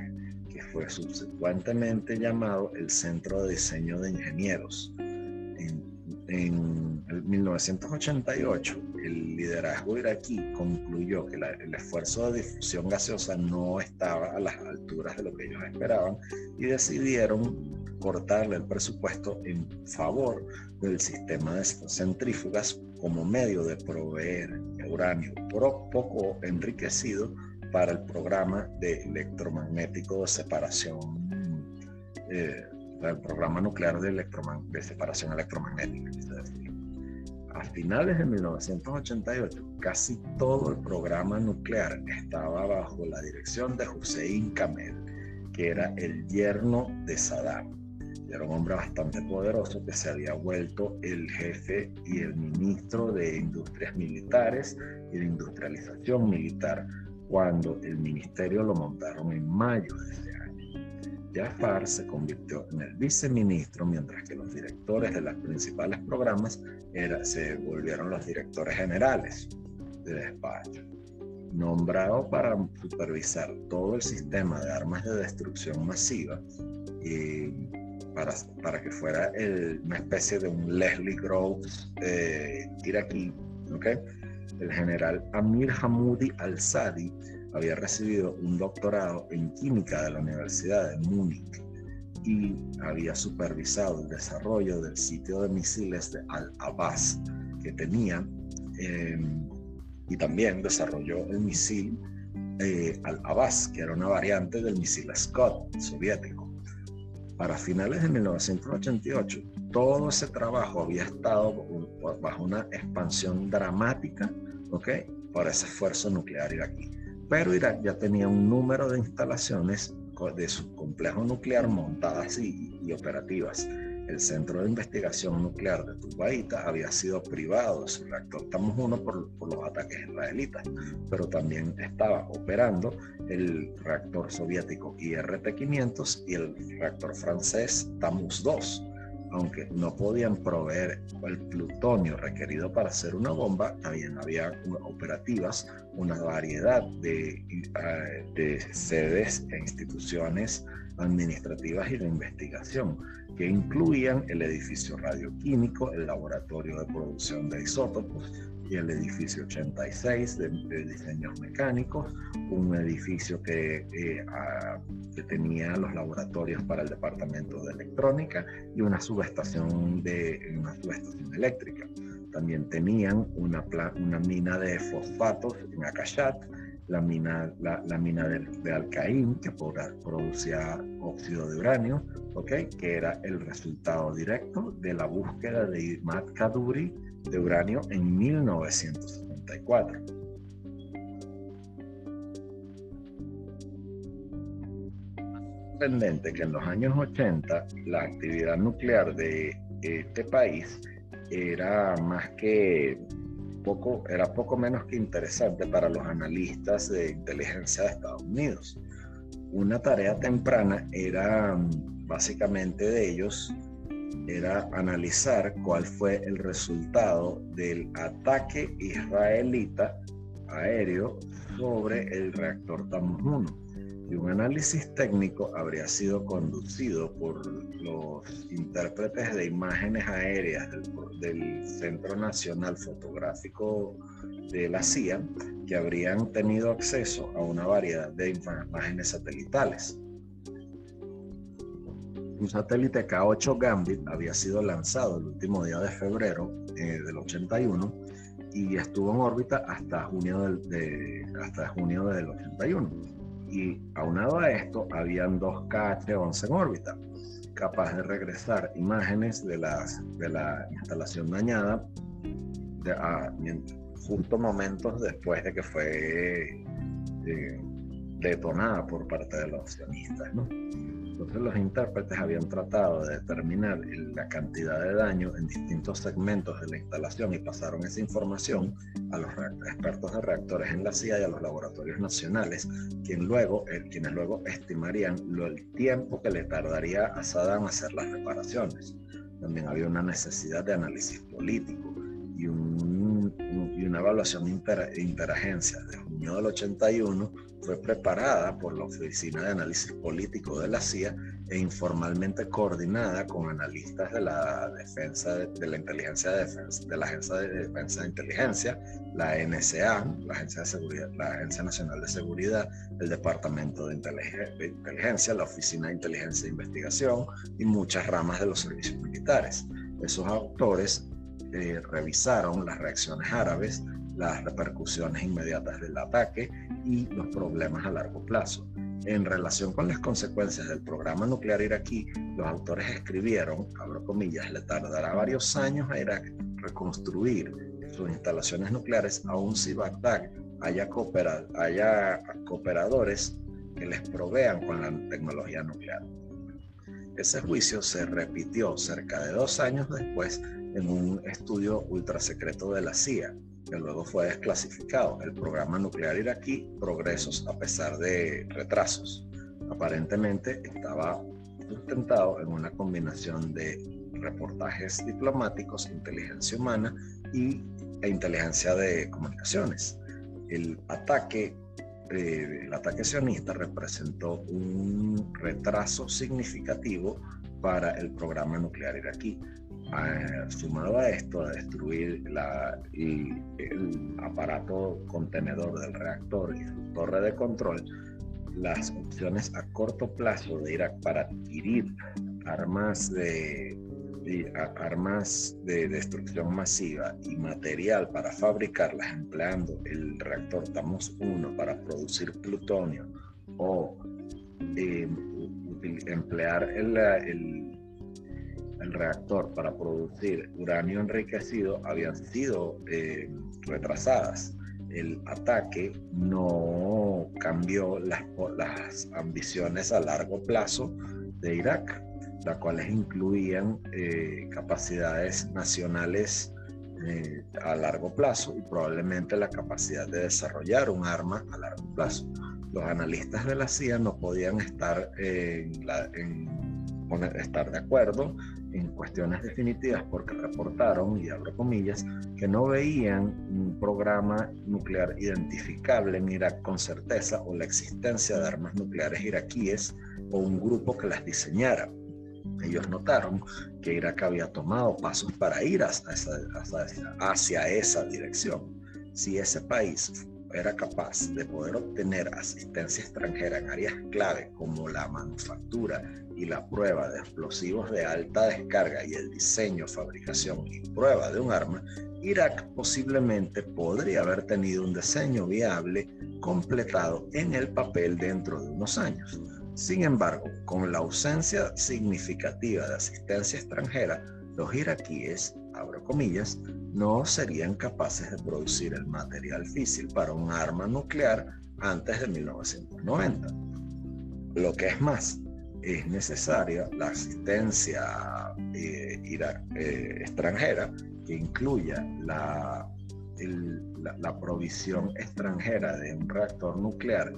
que fue subsecuentemente llamado el Centro de Diseño de Ingenieros. En, en el 1988, el liderazgo iraquí concluyó que el esfuerzo de difusión gaseosa no estaba a las alturas de lo que ellos esperaban y decidieron cortarle el presupuesto en favor del sistema de centrífugas como medio de proveer uranio poco enriquecido para el programa de electromagnético de separación, eh, el programa nuclear de, de separación electromagnética. A finales de 1988, casi todo el programa nuclear estaba bajo la dirección de Hussein Kamel, que era el yerno de Saddam era un hombre bastante poderoso que se había vuelto el jefe y el ministro de Industrias Militares y de Industrialización Militar cuando el ministerio lo montaron en mayo de ese año. Jafar se convirtió en el viceministro mientras que los directores de los principales programas era, se volvieron los directores generales de despacho nombrado para supervisar todo el sistema de armas de destrucción masiva y para, para que fuera una especie de un Leslie Groves eh, iraquí. ¿okay? El general Amir Hamoudi al-Sadi había recibido un doctorado en química de la Universidad de Múnich y había supervisado el desarrollo del sitio de misiles de Al-Abbas que tenía em, y también desarrolló el misil eh, Al-Abbas, que era una variante del misil Scott soviético para finales de 1988, todo ese trabajo había estado bajo una expansión dramática, ¿ok? Por ese esfuerzo nuclear iraquí. Pero Irak ya tenía un número de instalaciones de su complejo nuclear montadas y, operativas el Centro de Investigación Nuclear de Tubaita había sido privado de su reactor Tamus 1 por, los ataques israelitas, pero también estaba operando el reactor soviético IRT-500 y el reactor francés Tamus 2. Aunque no podían proveer el plutonio requerido para hacer una bomba, también había operativas una variedad de, eh, de sedes e instituciones administrativas y de investigación que incluían el edificio radioquímico, el laboratorio de producción de isótopos el edificio 86 de, diseños mecánicos, un edificio que, eh, que, tenía los laboratorios para el departamento de electrónica y una subestación, de, una subestación eléctrica. También tenían una, una mina de fosfatos en Akashat, la mina, la, mina de, de, Alcaín, que producía óxido de uranio, ¿okay? que era el resultado directo de la búsqueda de Imad Kaduri de uranio en 1974. Sorprendente que en los años 80 la actividad nuclear de este país era más que poco, era poco menos que interesante para los analistas de inteligencia de Estados Unidos. Una tarea temprana era mm, básicamente de ellos era analizar cuál fue el resultado del ataque israelita aéreo sobre el reactor Tammuz 1 y un análisis técnico habría sido conducido por los intérpretes de imágenes aéreas del, Centro Nacional Fotográfico de la CIA, que habrían tenido acceso a una variedad de imágenes satelitales. Un satélite K8 Gambit había sido lanzado el último día de febrero eh, del 81 y estuvo en órbita hasta junio del, hasta junio del 81 y aunado a esto habían dos KH-11 en órbita, capaz de regresar imágenes de, las, de la instalación dañada justo momentos después de que fue eh, detonada por parte de los accionistas. ¿no? Entonces los intérpretes habían tratado de determinar la cantidad de daño en distintos segmentos de la instalación y pasaron esa información a los expertos de reactores en la CIA y a los laboratorios nacionales, quien luego, eh, quienes luego estimarían lo, el tiempo que le tardaría a Saddam hacer las reparaciones. También había una necesidad de análisis político y, y una evaluación inter, interagencia de junio del 81 fue preparada por la Oficina de Análisis Político de la CIA e informalmente coordinada con analistas de la defensa de, la inteligencia de defensa de la Agencia de Defensa de Inteligencia, la NSA, la Agencia de Seguridad, la Agencia Nacional de Seguridad, el Departamento de Inteligencia, la Oficina de Inteligencia e Investigación y muchas ramas de los servicios militares. Esos autores eh, revisaron las reacciones árabes las repercusiones inmediatas del ataque y los problemas a largo plazo. En relación con las consecuencias del programa nuclear iraquí, los autores escribieron, abro comillas, le tardará varios años a Irak reconstruir sus instalaciones nucleares, aun si Bagdad haya, haya cooperadores que les provean con la tecnología nuclear. Ese juicio se repitió cerca de dos años después en un estudio ultrasecreto de la CIA, luego fue desclasificado. El programa nuclear iraquí, progresos a pesar de retrasos. Aparentemente estaba sustentado en una combinación de reportajes diplomáticos, inteligencia humana y, e inteligencia de comunicaciones. El ataque, eh, el ataque sionista representó un retraso significativo para el programa nuclear iraquí, sumado a esto, a destruir la, el aparato contenedor del reactor y su torre de control, las opciones a corto plazo de Irak para adquirir armas de, armas de destrucción masiva y material para fabricarlas empleando el reactor Tamos 1 para producir plutonio o eh, emplear el, el el reactor para producir uranio enriquecido habían sido eh, retrasadas. El ataque no cambió las, las, ambiciones a largo plazo de Irak, las cuales incluían eh, capacidades nacionales eh, a largo plazo y probablemente la capacidad de desarrollar un arma a largo plazo. Los analistas de la CIA no podían estar, en, estar de acuerdo en cuestiones definitivas porque reportaron, y abro comillas, que no veían un programa nuclear identificable en Irak con certeza o la existencia de armas nucleares iraquíes o un grupo que las diseñara. Ellos notaron que Irak había tomado pasos para ir hacia esa, hacia esa dirección. Si ese país era capaz de poder obtener asistencia extranjera en áreas clave como la manufactura y la prueba de explosivos de alta descarga y el diseño, fabricación y prueba de un arma, Irak posiblemente podría haber tenido un diseño viable completado en el papel dentro de unos años. Sin embargo, con la ausencia significativa de asistencia extranjera, los iraquíes, abro comillas, no serían capaces de producir el material físil para un arma nuclear antes de 1990. Lo que es más, es necesaria la asistencia eh, eh, extranjera que incluya la, la, provisión extranjera de un reactor nuclear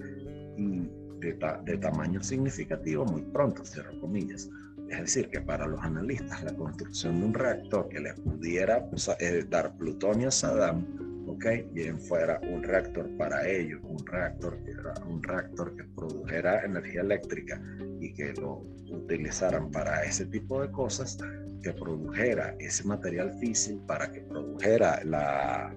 y de, tamaño significativo muy pronto, cierro comillas. Es decir, que para los analistas la construcción de un reactor que les pudiera eh, dar plutonio a Saddam, ¿ok? Bien fuera un reactor para ellos, un reactor, un reactor que produjera energía eléctrica y que lo utilizaran para ese tipo de cosas, que produjera ese material físico para que produjera la,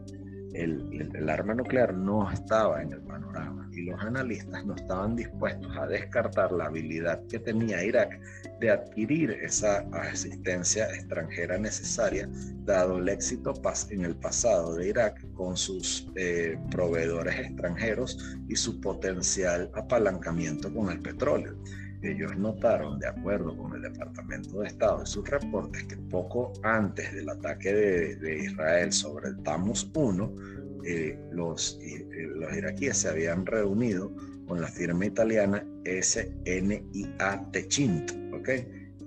el, el, arma nuclear no estaba en el panorama y los analistas no estaban dispuestos a descartar la habilidad que tenía Irak de adquirir esa asistencia extranjera necesaria, dado el éxito en el pasado de Irak con sus eh, proveedores extranjeros y su potencial apalancamiento con el petróleo ellos notaron, de acuerdo con el Departamento de Estado y sus reportes, que poco antes del ataque de, Israel sobre el Tamus 1, eh, los, eh, los iraquíes se habían reunido con la firma italiana SNIA Techint, ¿ok?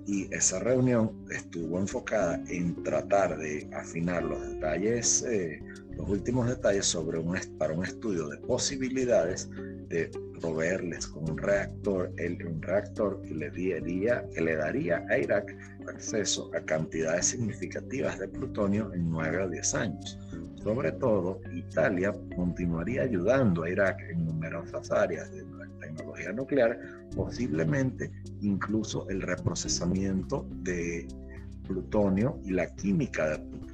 Y esa reunión estuvo enfocada en tratar de afinar los detalles, eh, los últimos detalles sobre un, para un estudio de posibilidades de proveerles con un reactor, el, un reactor que le, que le daría a Irak acceso a cantidades significativas de plutonio en 9 o 10 años. Sobre todo, Italia continuaría ayudando a Irak en numerosas áreas de tecnología nuclear, posiblemente incluso el reprocesamiento de plutonio y la química de plutonio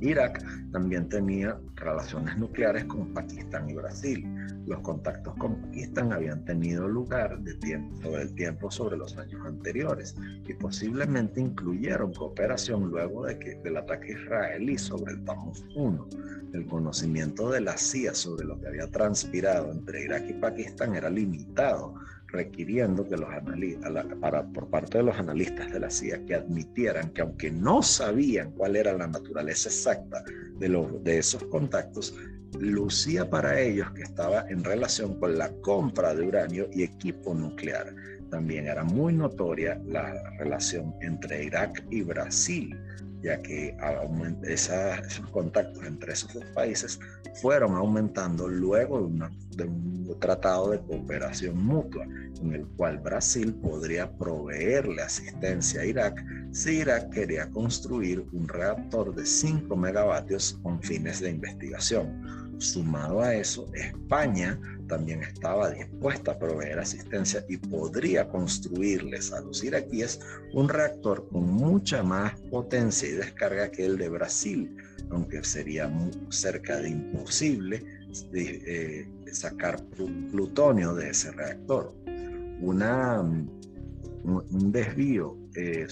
Irak también tenía relaciones nucleares con Pakistán y Brasil. Los contactos con Pakistán habían tenido lugar de tiempo, sobre el tiempo sobre los años anteriores y posiblemente incluyeron cooperación luego de que, del ataque israelí sobre el Tammuz 1. El conocimiento de la CIA sobre lo que había transpirado entre Irak y Pakistán era limitado requiriendo que los analistas, para, por parte de los analistas de la CIA que admitieran que aunque no sabían cuál era la naturaleza exacta de esos contactos, lucía para ellos que estaba en relación con la compra de uranio y equipo nuclear. También era muy notoria la relación entre Irak y Brasil, ya que esos contactos entre esos dos países fueron aumentando luego de, un tratado de cooperación mutua, en el cual Brasil podría proveerle asistencia a Irak si Irak quería construir un reactor de 5 megavatios con fines de investigación. Sumado a eso, España también estaba dispuesta a proveer asistencia y podría construirles a los iraquíes un reactor con mucha más potencia y descarga que el de Brasil, aunque sería cerca de imposible eh, sacar plutonio de ese reactor. Una, un desvío eh,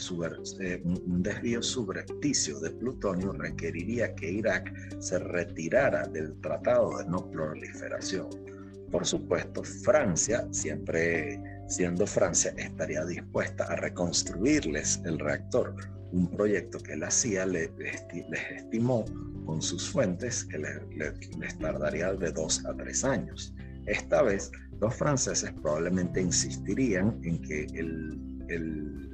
eh, un desvío subrepticio de plutonio requeriría que Irak se retirara del Tratado de No Proliferación. Por supuesto, Francia, siempre siendo Francia, estaría dispuesta a reconstruirles el reactor, un proyecto que la CIA les, estimó con sus fuentes que les tardaría de dos a tres años. Esta vez, los franceses probablemente insistirían en que el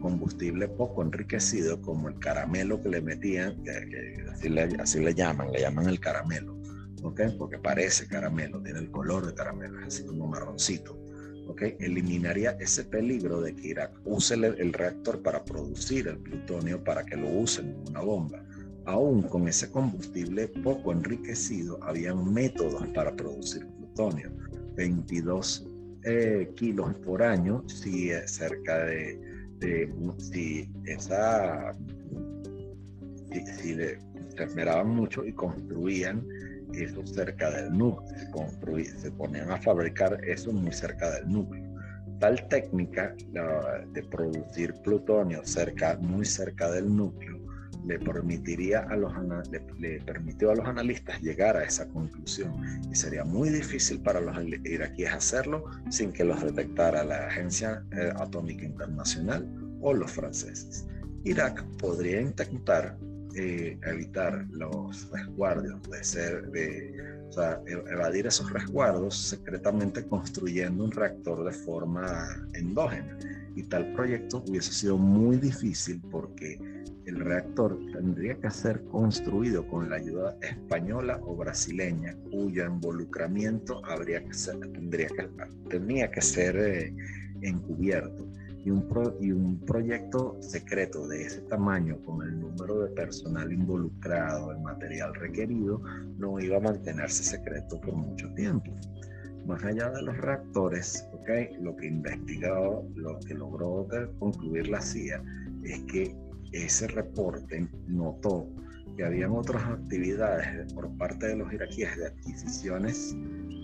combustible poco enriquecido como el caramelo que le metían, así, le, llaman, le llaman el caramelo, ¿ok? Porque parece caramelo, tiene el color de caramelo, es así como marroncito, ¿ok? Eliminaría ese peligro de que Irak use el, reactor para producir el plutonio para que lo usen en una bomba. Aún con ese combustible poco enriquecido, habían métodos para producir plutonio. 22 eh, kilos por año, si cerca de si esa si, le, se esmeraban mucho y construían eso cerca del núcleo, se, se ponían a fabricar eso muy cerca del núcleo. Tal técnica de producir plutonio cerca, muy cerca del núcleo le permitiría a los le, permitió a los analistas llegar a esa conclusión y sería muy difícil para los iraquíes hacerlo sin que los detectara la Agencia eh, Atómica Internacional o los franceses. Irak podría intentar eh, evitar los resguardos, de ser, de, o sea, evadir esos resguardos secretamente construyendo un reactor de forma endógena. Y tal proyecto hubiese sido muy difícil porque el reactor tendría que ser construido con la ayuda española o brasileña, cuyo involucramiento habría que ser, tendría que, tenía que ser eh, encubierto. Y un, y un proyecto secreto de ese tamaño, con el número de personal involucrado, el material requerido, no iba a mantenerse secreto por mucho tiempo. Más allá de los reactores, lo que investigó, lo que logró concluir la CIA es que ese reporte notó que habían otras actividades por parte de los iraquíes de adquisiciones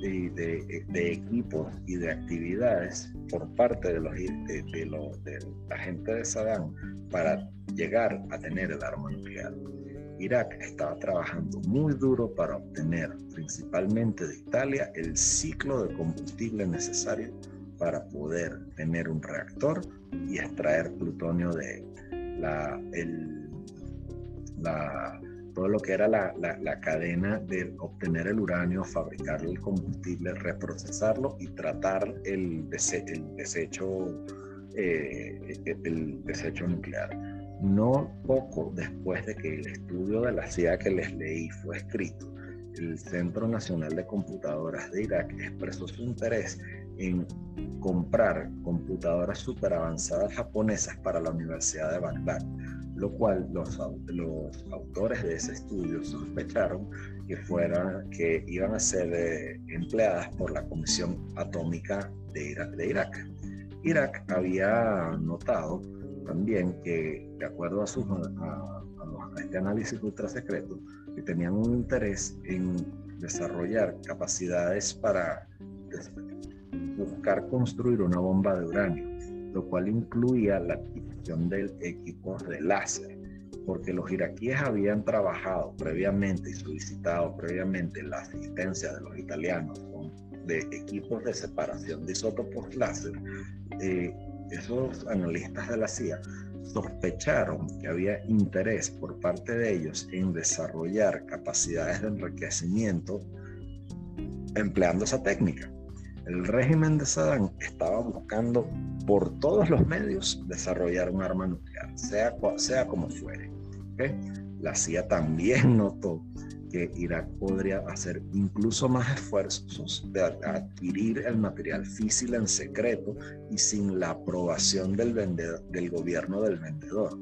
de, de, equipos y de actividades por parte de, los, de, de, la gente de Saddam para llegar a tener el arma nuclear. Irak estaba trabajando muy duro para obtener, principalmente de Italia, el ciclo de combustible necesario para poder tener un reactor y extraer plutonio de la, el, la todo lo que era la, la, cadena de obtener el uranio, fabricar el combustible, reprocesarlo y tratar el, el desecho, eh, el desecho nuclear. No poco después de que el estudio de la CIA que les leí fue escrito, el Centro Nacional de Computadoras de Irak expresó su interés en comprar computadoras super avanzadas japonesas para la Universidad de Bagdad lo cual los, autores de ese estudio sospecharon que, fueran, que iban a ser eh, empleadas por la Comisión Atómica de Irak, Irak. Había notado también que, de acuerdo a, sus, este análisis ultra secreto, que tenían un interés en desarrollar capacidades para buscar construir una bomba de uranio, lo cual incluía la del equipo de láser, porque los iraquíes habían trabajado previamente y solicitado previamente la asistencia de los italianos de equipos de separación de isótopos láser. Eh, esos analistas de la CIA sospecharon que había interés por parte de ellos en desarrollar capacidades de enriquecimiento empleando esa técnica. El régimen de Saddam estaba buscando por todos los medios desarrollar un arma nuclear, sea, sea como fuere. La CIA también notó que Irak podría hacer incluso más esfuerzos de adquirir el material físico en secreto y sin la aprobación del, del gobierno del vendedor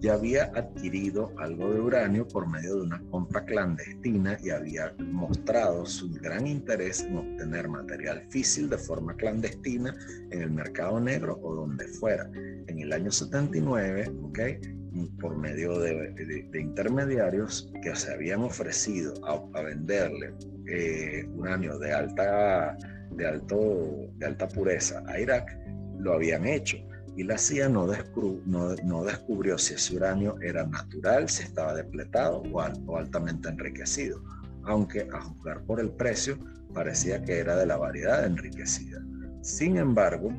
ya había adquirido algo de uranio por medio de una compra clandestina y había mostrado su gran interés en obtener material físil de forma clandestina en el mercado negro o donde fuera. En el año 79, ¿okay? por medio de, intermediarios que se habían ofrecido a, venderle eh, uranio de alta, de, alto, de alta pureza a Irak, lo habían hecho y la CIA no, descubrió si ese uranio era natural, si estaba depletado o, altamente enriquecido, aunque a juzgar por el precio parecía que era de la variedad enriquecida. Sin embargo,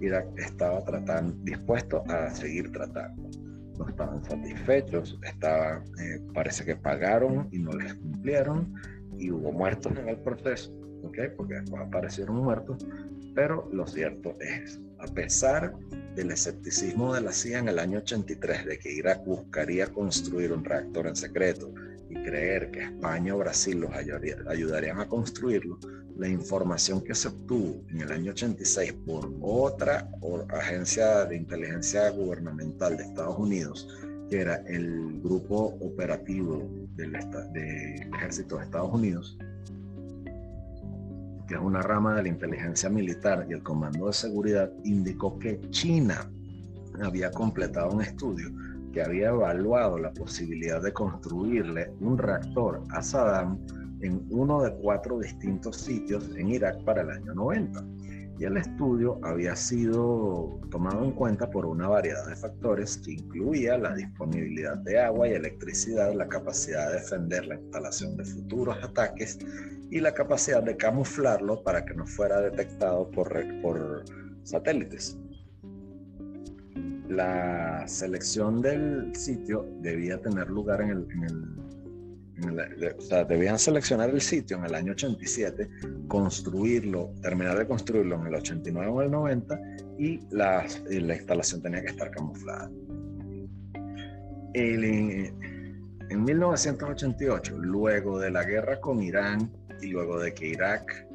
Irak estaba tratando, dispuesto a seguir tratando. No estaban satisfechos, estaban, eh, parece que pagaron y no les cumplieron y hubo muertos en el proceso, porque después aparecieron muertos, pero lo cierto es a pesar del escepticismo de la CIA en el año 83 de que Irak buscaría construir un reactor en secreto y creer que España o Brasil los ayudarían a construirlo, la información que se obtuvo en el año 86 por otra agencia de inteligencia gubernamental de Estados Unidos, que era el Grupo Operativo del, Ejército de Estados Unidos, que es una rama de la inteligencia militar y el Comando de Seguridad, indicó que China había completado un estudio que había evaluado la posibilidad de construirle un reactor a Saddam en uno de cuatro distintos sitios en Irak para el año 90 y el estudio había sido tomado en cuenta por una variedad de factores que incluía la disponibilidad de agua y electricidad, la capacidad de defender la instalación de futuros ataques y la capacidad de camuflarlo para que no fuera detectado por, satélites. La selección del sitio debía tener lugar en el o sea, debían seleccionar el sitio en el año 87, construirlo, terminar de construirlo en el 89 o el 90 y la, la instalación tenía que estar camuflada. en 1988, luego de la guerra con Irán y luego de que Irak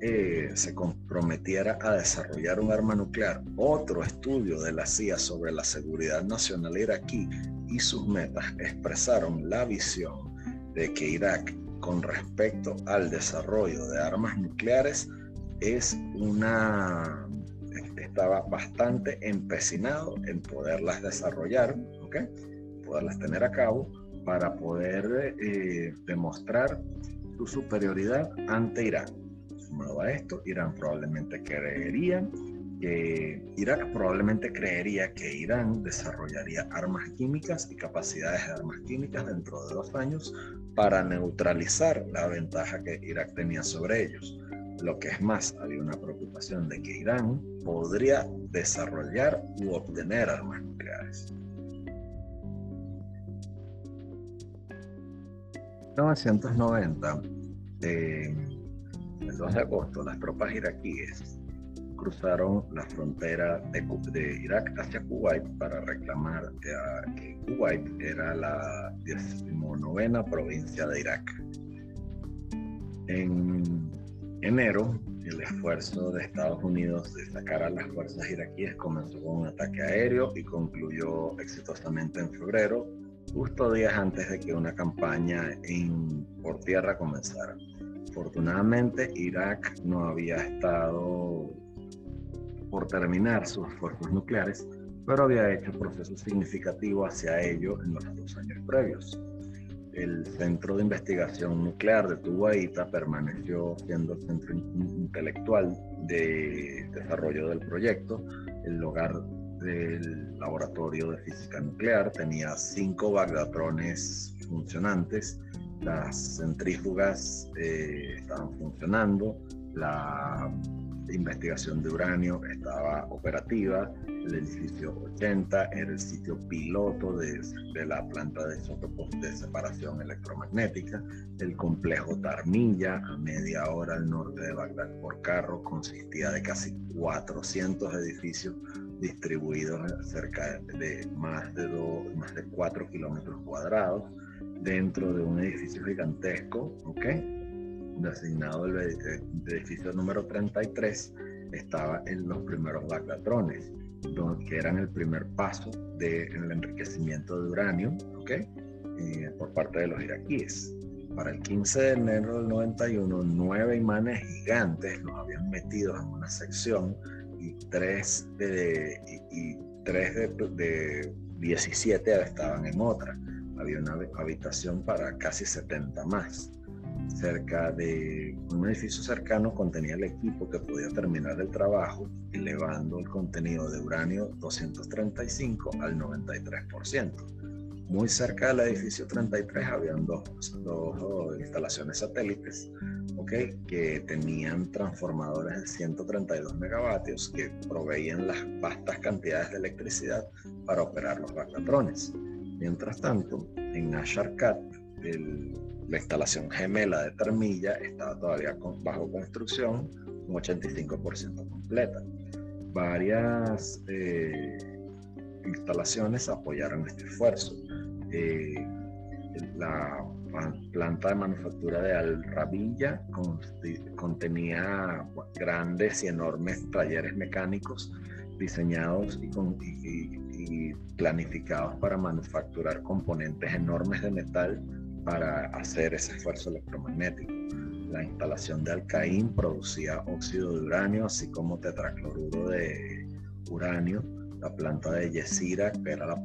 eh, se comprometiera a desarrollar un arma nuclear, otro estudio de la CIA sobre la seguridad nacional iraquí y sus metas expresaron la visión de que Irak con respecto al desarrollo de armas nucleares es una estaba bastante empecinado en poderlas desarrollar, ¿okay? poderlas tener a cabo para poder eh, demostrar su superioridad ante Irán. Sumado a esto, Irán probablemente creería Irak probablemente creería que Irán desarrollaría armas químicas y capacidades de armas químicas dentro de dos años para neutralizar la ventaja que Irak tenía sobre ellos. Lo que es más, había una preocupación de que Irán podría desarrollar u obtener armas nucleares. 1990, eh, el 2 de agosto, las tropas iraquíes cruzaron la frontera de, Irak hacia Kuwait para reclamar que Kuwait era la 19 provincia de Irak. En enero, el esfuerzo de Estados Unidos de sacar a las fuerzas iraquíes comenzó con un ataque aéreo y concluyó exitosamente en febrero, justo días antes de que una campaña en, por tierra comenzara. Afortunadamente, Irak no había estado por terminar sus esfuerzos nucleares, pero había hecho procesos significativos hacia ello en los dos años previos. El Centro de Investigación Nuclear de Tubaíta permaneció siendo el centro intelectual de desarrollo del proyecto, el hogar del laboratorio de física nuclear, tenía cinco bagdatrones funcionantes, las centrífugas eh, estaban funcionando, la investigación de uranio estaba operativa, el edificio 80 era el sitio piloto de, la planta de separación electromagnética, el complejo Tarmilla, a media hora al norte de Bagdad por carro, consistía de casi 400 edificios distribuidos cerca de más de, dos, más de 4 kilómetros cuadrados dentro de un edificio gigantesco, ¿ok? Designado el, edificio número 33, estaba en los primeros Bagdatrones, que eran el primer paso del enriquecimiento de uranio ¿okay? Eh, por parte de los iraquíes. Para el 15 de enero del 91, nueve imanes gigantes los habían metido en una sección y tres de, y, tres de, de 17 estaban en otra. Había una habitación para casi 70 más cerca de un edificio cercano contenía el equipo que podía terminar el trabajo, elevando el contenido de uranio 235 al 93%. Muy cerca del edificio 33 habían dos, dos instalaciones satélites okay, que tenían transformadores de 132 megavatios que proveían las vastas cantidades de electricidad para operar los baclatrones. Mientras tanto, en Asharkat, el la instalación gemela de Termilla estaba todavía bajo construcción, un 85% completa. Varias eh, instalaciones apoyaron este esfuerzo. Eh, la planta de manufactura de Al Rabilla contenía grandes y enormes talleres mecánicos diseñados y planificados para manufacturar componentes enormes de metal para hacer ese esfuerzo electromagnético. La instalación de Alcaín producía óxido de uranio, así como tetracloruro de uranio. La planta de Yesira, que era la,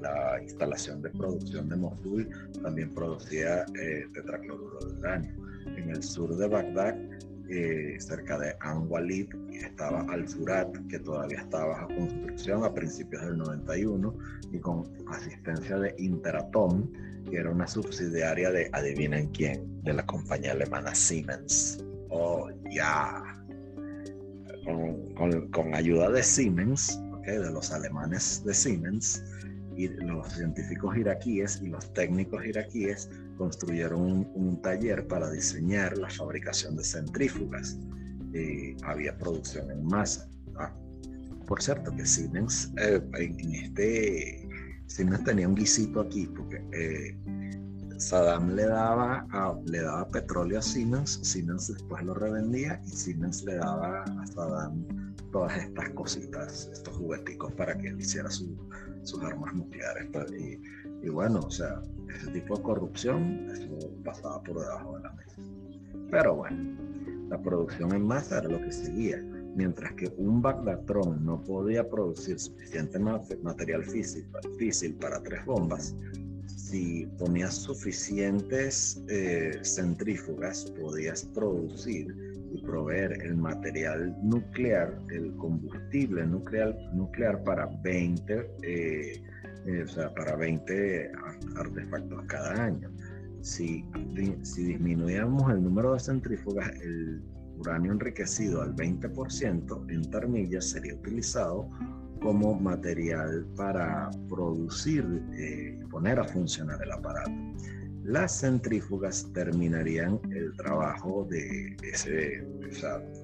la, instalación de producción de Mosul, también producía eh, tetracloruro de uranio. En el sur de Bagdad, eh, cerca de Anwalid, estaba Al-Furat, que todavía estaba bajo construcción a principios del 91, y con asistencia de Interatom, que era una subsidiaria de, adivinen quién, de la compañía alemana Siemens. Oh, ya. Con, ayuda de Siemens, okay, de los alemanes de Siemens, los científicos iraquíes y los técnicos iraquíes construyeron un, taller para diseñar la fabricación de centrífugas. Eh, había producción en masa. Ah, por cierto, que Siemens, eh, en este, Siemens tenía un guisito aquí, porque eh, Saddam le daba, le daba petróleo a Siemens, Siemens después lo revendía y Siemens le daba a Saddam todas estas cositas, estos jugueticos para que él hiciera sus armas nucleares. Pues, y, y, bueno, o sea, ese tipo de corrupción, eso pasaba por debajo de la mesa. Pero bueno, la producción en masa era lo que seguía mientras que un Bagdatron no podía producir suficiente material físico, para tres bombas, si ponías suficientes eh, centrífugas, podías producir y proveer el material nuclear, el combustible nuclear, nuclear para 20, eh, eh, o sea, para 20 artefactos cada año. Si, si disminuíamos el número de centrífugas, el uranio enriquecido al 20% en Tarmillas sería utilizado como material para producir eh, poner a funcionar el aparato. Las centrífugas terminarían el trabajo de, ese,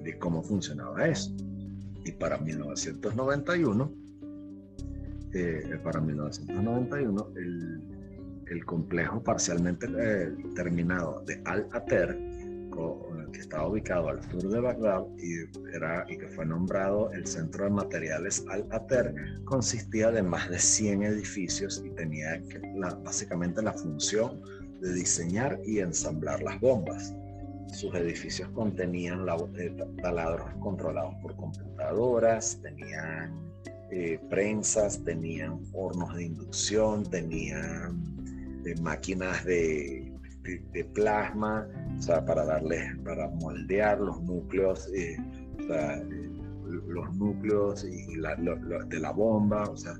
de cómo funcionaba eso. Y para 1991, eh, para 1991 el, el complejo parcialmente eh, terminado de Al-Ater que estaba ubicado al sur de Bagdad y, que fue nombrado el Centro de Materiales Al-Ater, consistía de más de 100 edificios y tenía la, básicamente la función de diseñar y ensamblar las bombas. Sus edificios contenían eh, taladros controlados por computadoras, tenían eh, prensas, tenían hornos de inducción, tenían eh, máquinas de de, plasma, o sea, para darle, para moldear los núcleos, eh, los núcleos y de la bomba, o sea,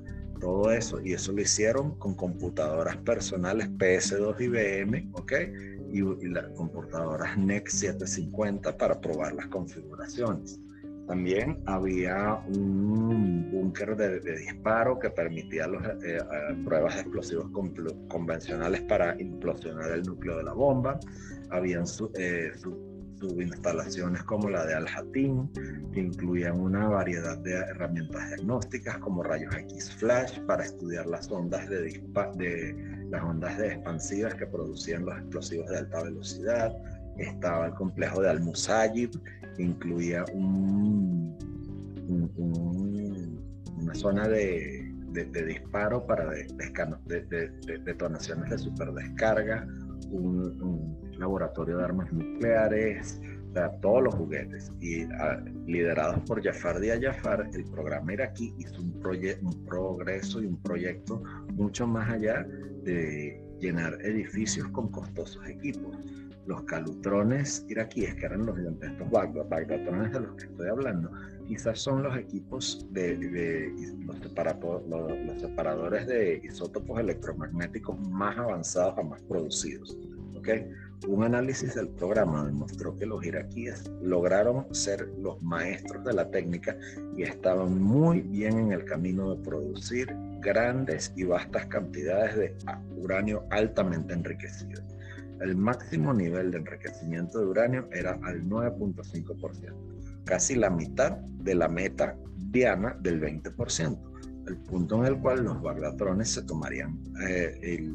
todo eso. Y eso lo hicieron con computadoras personales PS2 y IBM, ¿ok? Y, las computadoras NEC 750 para probar las configuraciones. También había un búnker de, disparo que permitía los, eh, eh, pruebas de explosivos convencionales para implosionar el núcleo de la bomba. Habían eh, subinstalaciones como la de Al-Hatim, que incluían una variedad de herramientas diagnósticas como rayos X flash para estudiar las ondas de, de las ondas de expansivas que producían los explosivos de alta velocidad. Estaba el complejo de Al-Musayib, incluía un, una zona de, disparo para detonaciones de superdescarga, un laboratorio de armas nucleares, todos los juguetes. Y ah, liderados por Jafar Dia Jafar, el programa iraquí hizo un, un progreso y un proyecto mucho más allá de llenar edificios con costosos equipos los calutrones iraquíes, que eran los, estos bagdatrones de los que estoy hablando, quizás son los equipos de, los, los, separadores de isótopos electromagnéticos más avanzados jamás producidos. ¿okay? Un análisis del programa demostró que los iraquíes lograron ser los maestros de la técnica y estaban muy bien en el camino de producir grandes y vastas cantidades de uranio altamente enriquecido. El máximo nivel de enriquecimiento de uranio era al 9.5%, casi la mitad de la meta diana del 20%, el punto en el cual los bagdatrones se tomarían, eh,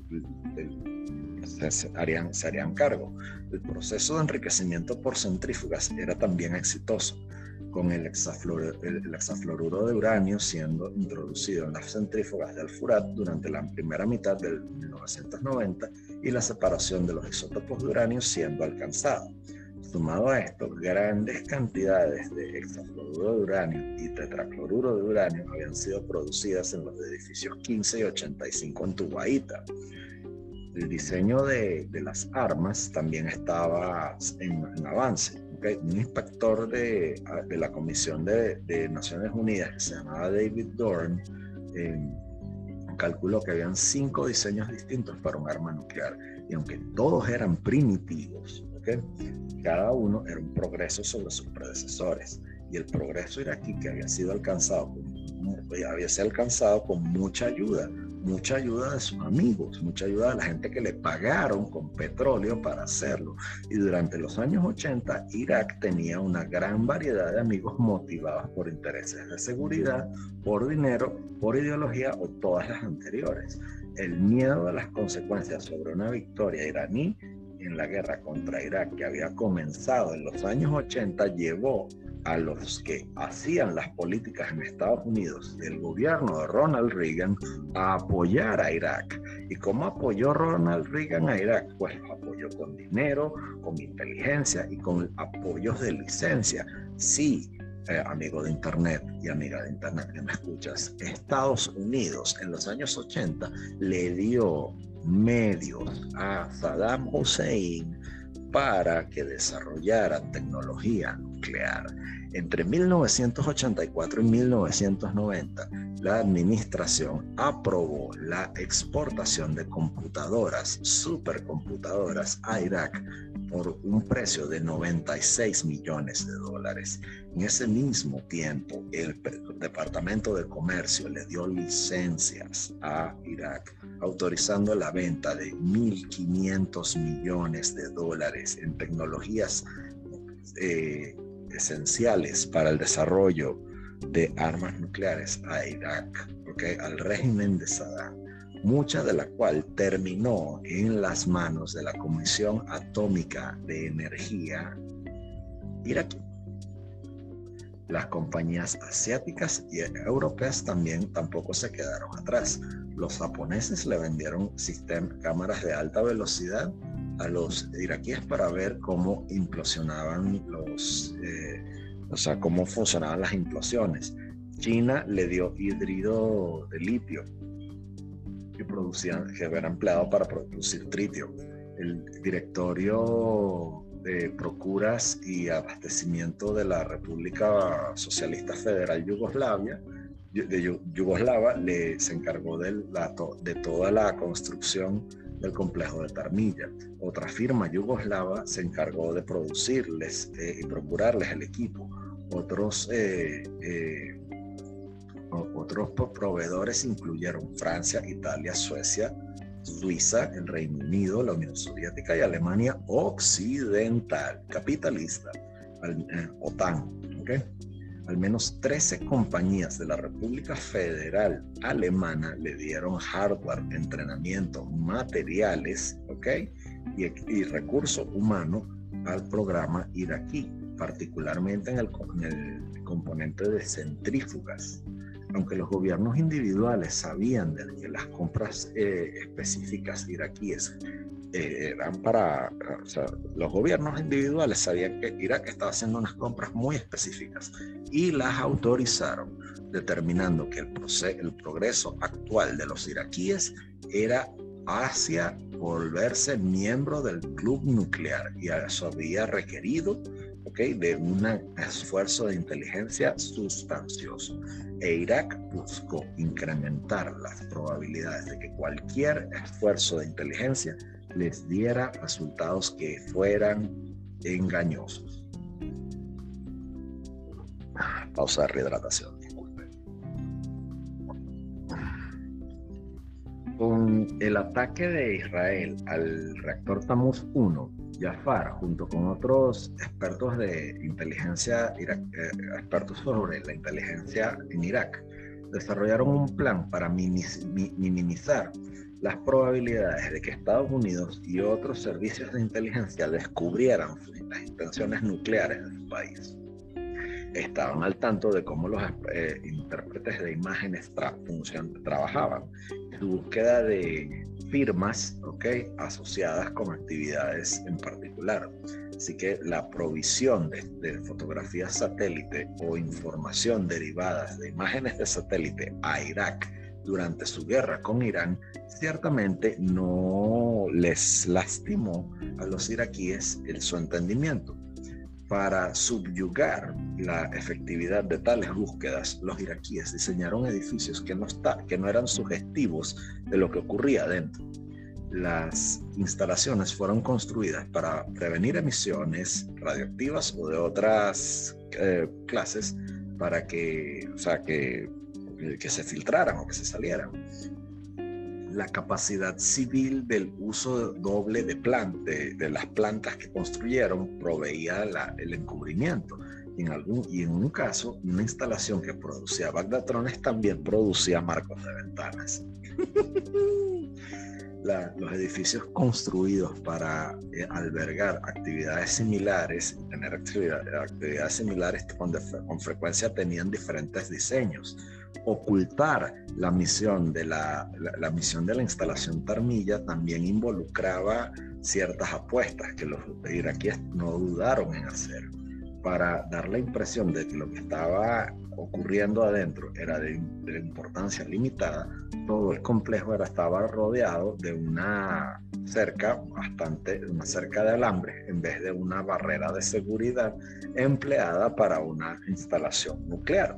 se, harían, se harían cargo. El proceso de enriquecimiento por centrífugas era también exitoso con el, hexafluoruro de uranio siendo introducido en las centrífugas de Alfurat durante la primera mitad del 1990 y la separación de los isótopos de uranio siendo alcanzada. Sumado a esto, grandes cantidades de hexafluoruro de uranio y tetracloruro de uranio habían sido producidas en los edificios 15 y 85 en Tubaíta. El diseño de, las armas también estaba en avance un inspector de, la Comisión de, Naciones Unidas que se llamaba David Dorn eh, calculó que habían cinco diseños distintos para un arma nuclear y aunque todos eran primitivos, cada uno era un progreso sobre sus predecesores y el progreso iraquí que había sido alcanzado había sido alcanzado con mucha ayuda mucha ayuda de sus amigos, mucha ayuda de la gente que le pagaron con petróleo para hacerlo. Y durante los años 80, Irak tenía una gran variedad de amigos motivados por intereses de seguridad, por dinero, por ideología o todas las anteriores. El miedo a las consecuencias sobre una victoria iraní en la guerra contra Irak que había comenzado en los años 80 llevó a los que hacían las políticas en Estados Unidos el gobierno de Ronald Reagan a apoyar a Irak. ¿Y cómo apoyó Ronald Reagan a Irak? Pues apoyó con dinero, con inteligencia y con apoyos de licencia. Sí, eh, amigo de Internet y amiga de Internet que me escuchas, Estados Unidos en los años 80 le dio medios a Saddam Hussein para que desarrollara tecnología nuclear. Entre 1984 y 1990, la administración aprobó la exportación de computadoras, supercomputadoras a Irak por un precio de 96 millones de dólares. En ese mismo tiempo, el Departamento de Comercio le dio licencias a Irak, autorizando la venta de 1.500 millones de dólares en tecnologías eh, esenciales para el desarrollo de armas nucleares a Irak, ¿okay? al régimen de Saddam, mucha de la cual terminó en las manos de la Comisión Atómica de Energía iraquí. Las compañías asiáticas y europeas también tampoco se quedaron atrás. Los japoneses le vendieron sistemas, cámaras de alta velocidad a los iraquíes para ver cómo implosionaban los, eh, o sea, cómo funcionaban las implosiones. China le dio hidrido de litio que producían, que era empleado para producir tritio. El directorio de procuras y abastecimiento de la República Socialista Federal Yugoslavia de Yugoslava le se encargó de, la, de toda la construcción del complejo de Tarmilla. Otra firma yugoslava se encargó de producirles eh, y procurarles el equipo. Otros, eh, eh, otros proveedores incluyeron Francia, Italia, Suecia, Suiza, el Reino Unido, la Unión Soviética y Alemania Occidental, capitalista, OTAN. Al menos 13 compañías de la República Federal Alemana le dieron hardware, entrenamiento, materiales ¿okay? y, y recurso humano al programa iraquí, particularmente en el, el componente de centrífugas. Aunque los gobiernos individuales sabían de que las compras eh, específicas iraquíes eh, eran para, o sea, los gobiernos individuales sabían que Irak estaba haciendo unas compras muy específicas y las autorizaron, determinando que el, el progreso actual de los iraquíes era hacia volverse miembro del club nuclear y eso había requerido okay, de un esfuerzo de inteligencia sustancioso. E Irak buscó incrementar las probabilidades de que cualquier esfuerzo de inteligencia les diera resultados que fueran engañosos. Pausa de rehidratación, Con el ataque de Israel al reactor Tamuz 1, Jafar, junto con otros expertos de inteligencia, eh, expertos sobre la inteligencia en Irak, desarrollaron un plan para minimizar las probabilidades de que Estados Unidos y otros servicios de inteligencia descubrieran las intenciones nucleares de su país. Estaban al tanto de cómo los eh, intérpretes de imágenes trabajaban, su búsqueda de firmas okay, asociadas con actividades en particular. Así que la provisión de, de fotografías satélite o información derivadas de imágenes de satélite a Irak durante su guerra con Irán ciertamente no les lastimó a los iraquíes el, su entendimiento. Para subyugar la efectividad de tales búsquedas, los iraquíes diseñaron edificios que no, eran sugestivos de lo que ocurría dentro. Las instalaciones fueron construidas para prevenir emisiones radioactivas o de otras eh, clases para que, o sea, que se filtraran o que se salieran la capacidad civil del uso doble de, de, las plantas que construyeron proveía el encubrimiento. Y en, algún, y en un caso, una instalación que producía bagdatrones también producía marcos de ventanas. los edificios construidos para eh, albergar actividades similares, tener actividades similares con, con frecuencia tenían diferentes diseños ocultar la misión de la, la, misión de la instalación Tarmilla también involucraba ciertas apuestas que los iraquíes no dudaron en hacer para dar la impresión de que lo que estaba ocurriendo adentro era de, importancia limitada, todo el complejo era, estaba rodeado de una cerca bastante, una cerca de alambre en vez de una barrera de seguridad empleada para una instalación nuclear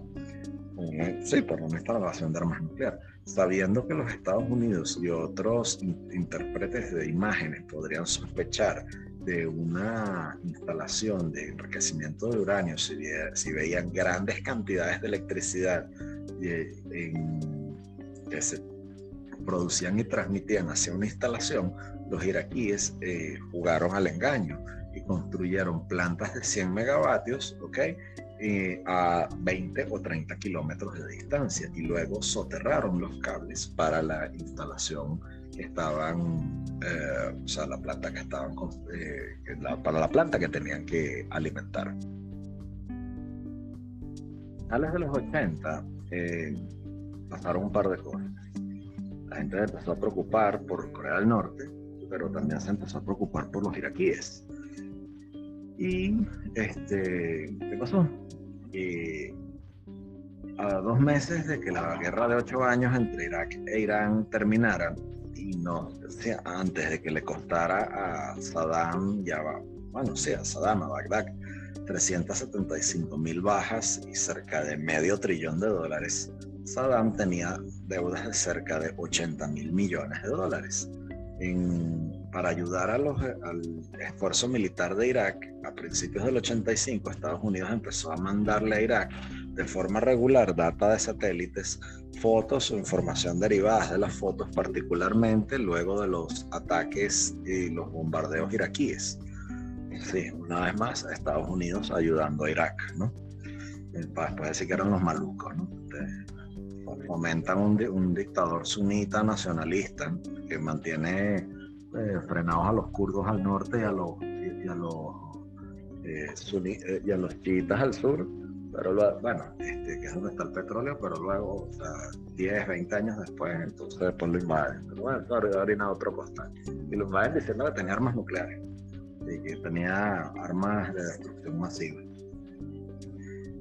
sí, por una instalación de armas nucleares, sabiendo que los Estados Unidos y otros intérpretes de imágenes podrían sospechar de una instalación de enriquecimiento de uranio si, veían grandes cantidades de electricidad eh, que se producían y transmitían hacia una instalación, los iraquíes eh, jugaron al engaño y construyeron plantas de 100 megavatios, ¿ok? Eh, a 20 o 30 kilómetros de distancia y luego soterraron los cables para la instalación que estaban, eh, o sea, la planta que estaban, eh, para la planta que tenían que alimentar. A de los 80 pasaron un par de cosas. La gente empezó a preocupar por Corea del Norte, pero también se empezó a preocupar por los iraquíes. Y, este, ¿qué pasó? a dos meses de que la guerra de ocho años entre Irak e Irán terminara, y no, antes de que le costara a Saddam, ya va, bueno, sí, a Saddam, a Bagdad, 375 mil bajas y cerca de medio trillón de dólares, Saddam tenía deudas de cerca de 80 mil millones de dólares. Para ayudar a los, al esfuerzo militar de Irak, a principios del 85, Estados Unidos empezó a mandarle a Irak de forma regular data de satélites, fotos o información derivadas de las fotos, particularmente luego de los ataques y los bombardeos iraquíes. Sí, una vez más, Estados Unidos ayudando a Irak, ¿no? Después decir que eran los malucos, ¿no? Fomentan un, un dictador sunita nacionalista que mantiene eh, frenados a los kurdos al norte y a los, y a los, eh, eh, y a los chiitas al sur, pero bueno, este, que es donde está el petróleo, pero luego, o sea, 10, 20 años después, entonces después lo invaden. Pero bueno, ahora a otro costal. Y lo invaden diciendo que tenía armas nucleares y que tenía armas de destrucción masiva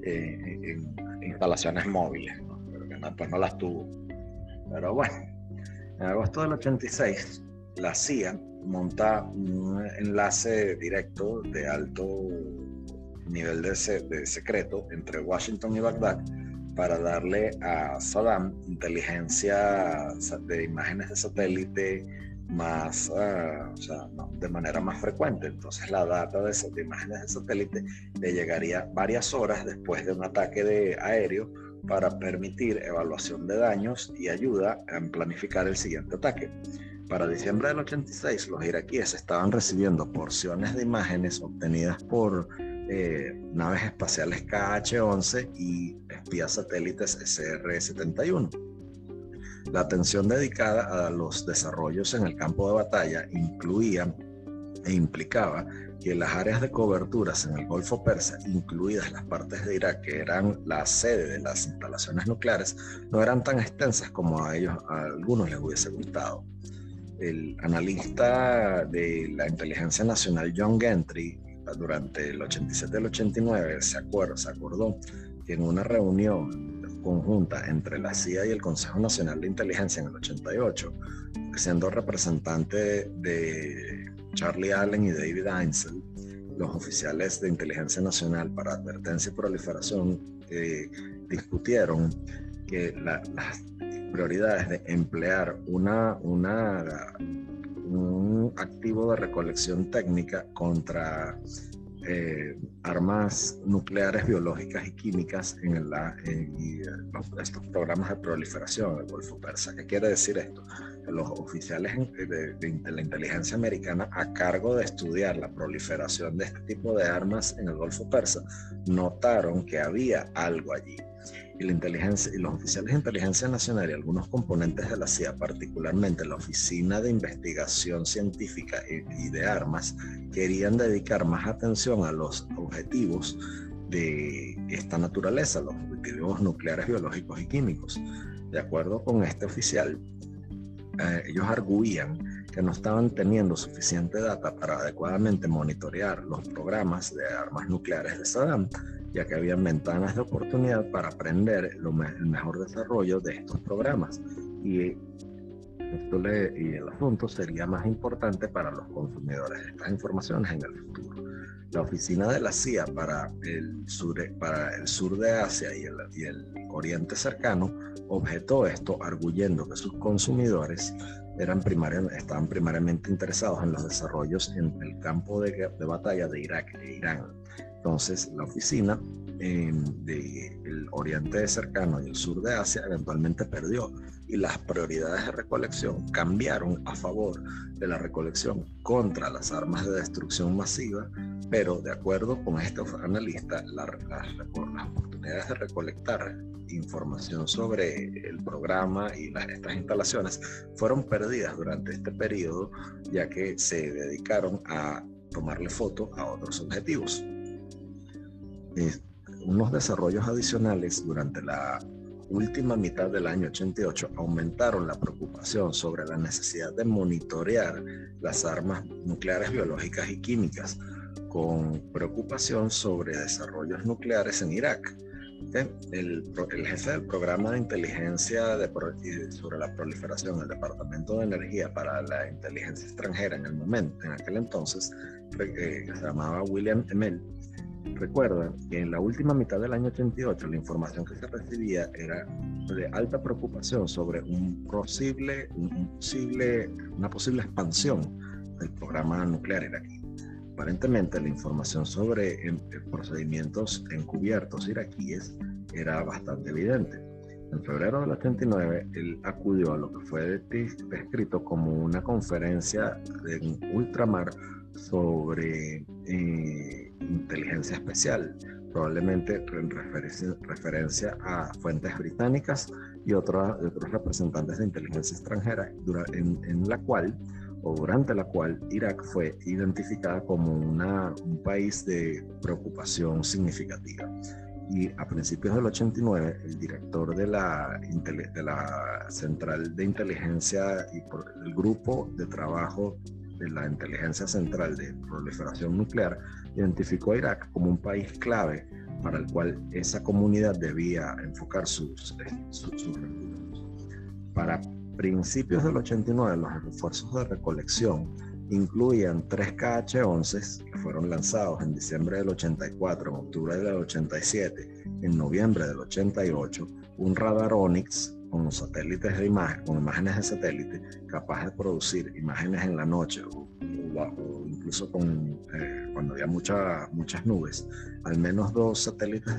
en, instalaciones móviles, pero que no, pues no las tuvo. Pero bueno, en agosto del 86 la CIA monta un enlace directo de alto nivel de, secreto entre Washington y Bagdad para darle a Saddam inteligencia de imágenes de satélite más, ah, de manera más frecuente. Entonces la data de, de, imágenes de satélite le llegaría varias horas después de un ataque de aéreo para permitir evaluación de daños y ayuda en planificar el siguiente ataque. Para diciembre del 86, los iraquíes estaban recibiendo porciones de imágenes obtenidas por eh, naves espaciales KH-11 y espías satélites SR-71. La atención dedicada a los desarrollos en el campo de batalla incluía e implicaba que las áreas de coberturas en el Golfo Persa, incluidas las partes de Irak que eran la sede de las instalaciones nucleares, no eran tan extensas como a ellos a algunos les hubiese gustado el analista de la inteligencia nacional John Gentry, durante el 87 y el 89, se, acuerdo, se acordó que en una reunión conjunta entre la CIA y el Consejo Nacional de Inteligencia en el 88, siendo representante de Charlie Allen y David Einsel, los oficiales de inteligencia nacional para advertencia y proliferación eh, discutieron que las prioridades de emplear una, una, un activo de recolección técnica contra eh, armas nucleares, biológicas y químicas en, la, en, estos programas de proliferación del Golfo Persa. ¿Qué quiere decir esto? los oficiales de, de, la inteligencia americana a cargo de estudiar la proliferación de este tipo de armas en el Golfo Persa notaron que había algo allí. Y, la inteligencia, y los oficiales de inteligencia nacional y algunos componentes de la CIA, particularmente la Oficina de Investigación Científica y, y de Armas, querían dedicar más atención a los objetivos de esta naturaleza, los objetivos nucleares, biológicos y químicos. De acuerdo con este oficial, eh, ellos arguían que no estaban teniendo suficiente data para adecuadamente monitorear los programas de armas nucleares de Saddam, ya que había ventanas de oportunidad para aprender el mejor desarrollo de estos programas. Y, esto le, y el asunto sería más importante para los consumidores de estas informaciones en el futuro la oficina de la CIA para el sur, para el sur de Asia y el, y el Oriente cercano objetó esto arguyendo que sus consumidores eran estaban primariamente interesados en los desarrollos en el campo de, de batalla de Irak e Irán. Entonces, la oficina eh, del Oriente cercano y el sur de Asia eventualmente perdió y las prioridades de recolección cambiaron a favor de la recolección contra las armas de destrucción masiva, pero de acuerdo con este analista, las oportunidades de recolectar información sobre el programa y las, estas instalaciones fueron perdidas durante este periodo, ya que se dedicaron a tomarle foto a otros objetivos. Unos desarrollos adicionales durante la última mitad del año 88 aumentaron la preocupación sobre la necesidad de monitorear las armas nucleares, biológicas y químicas, con preocupación sobre desarrollos nucleares en Irak. El, el, jefe del programa de inteligencia de, sobre la proliferación del Departamento de Energía para la Inteligencia Extranjera en el momento, en aquel entonces, eh, se llamaba William Emel, Recuerda que en la última mitad del año 88 la información que se recibía era de alta preocupación sobre un posible, un posible, una posible expansión del programa nuclear iraquí. Aparentemente la información sobre em, eh, procedimientos encubiertos iraquíes era bastante evidente. En febrero del 89, él acudió a lo que fue descrito como una conferencia en ultramar sobre eh, inteligencia especial, probablemente en referencia, a fuentes británicas y otros, otros representantes de inteligencia extranjera, en, en, la cual o durante la cual Irak fue identificada como una, un país de preocupación significativa. Y a principios del 89, el director de la, de la Central de Inteligencia y por el Grupo de Trabajo de la Inteligencia Central de Proliferación Nuclear identificó a Irak como un país clave para el cual esa comunidad debía enfocar sus, sus, recursos. Para principios del 89, los refuerzos de recolección incluían tres KH-11 que fueron lanzados en diciembre del 84, en octubre del 87, en noviembre del 88, un radar Onyx con satélites de imagen, con imágenes de satélite, capaz de producir imágenes en la noche o, incluso con, eh, cuando había mucha, muchas nubes, al menos dos satélites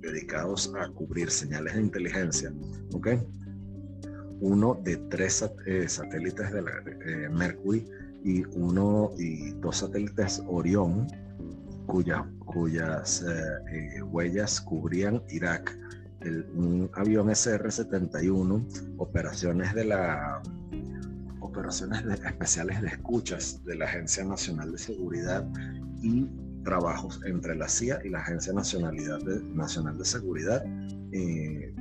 dedicados a cubrir señales de inteligencia, ¿ok? Uno de tres eh, satélites de la, eh, Mercury y uno y dos satélites Orión, cuya, cuyas huellas cubrían Irak un avión SR-71, operaciones de la operaciones especiales de escuchas de la Agencia Nacional de Seguridad y trabajos entre la CIA y la Agencia Nacionalidad de, Nacional de Seguridad, eh,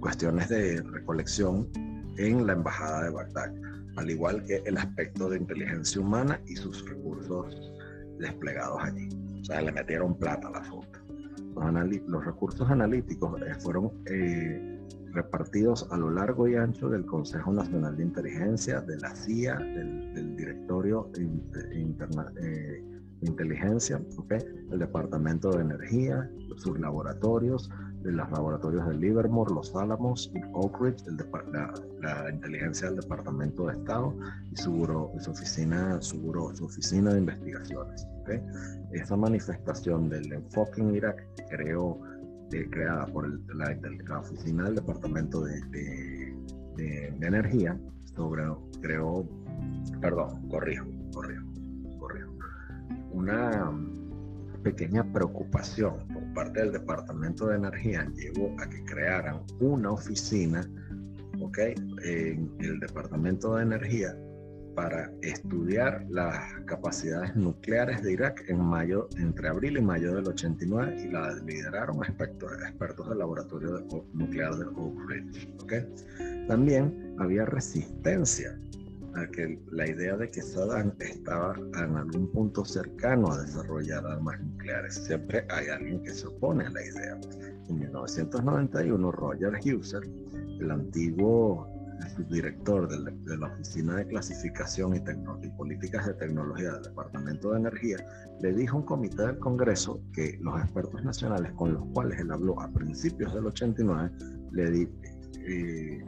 cuestiones de recolección en la Embajada de Bagdad, al igual que el aspecto de inteligencia humana y sus recursos desplegados allí. O sea, le metieron plata a la foto los, recursos analíticos eh, fueron eh, repartidos a lo largo y ancho del Consejo Nacional de Inteligencia, de la CIA, del, Directorio Interna, eh, de Inteligencia, el Departamento de Energía, sus laboratorios, de los laboratorios de Livermore, Los Álamos y Oak Ridge, el la, inteligencia del Departamento de Estado y su, su, oficina, su, su oficina de investigaciones. ¿okay? Esa manifestación del enfoque en Irak creó, eh, creada por la, la, oficina del Departamento de, de, de, Energía, creó, perdón, corrijo, corrijo, corrijo, una pequeña preocupación por parte del Departamento de Energía llevó a que crearan una oficina, ¿ok? En el Departamento de Energía para estudiar las capacidades nucleares de Irak en mayo, entre abril y mayo del 89 y la lideraron expertos, expertos del laboratorio nuclear de Oak Ridge. ¿okay? También había resistencia a que la idea de que Saddam estaba en algún punto cercano a desarrollar armas nucleares. Siempre hay alguien que se opone a la idea. En 1991, Roger Husser, el antiguo subdirector de la Oficina de Clasificación y, y, Políticas de Tecnología del Departamento de Energía, le dijo a un comité del Congreso que los expertos nacionales con los cuales él habló a principios del 89 le di, eh,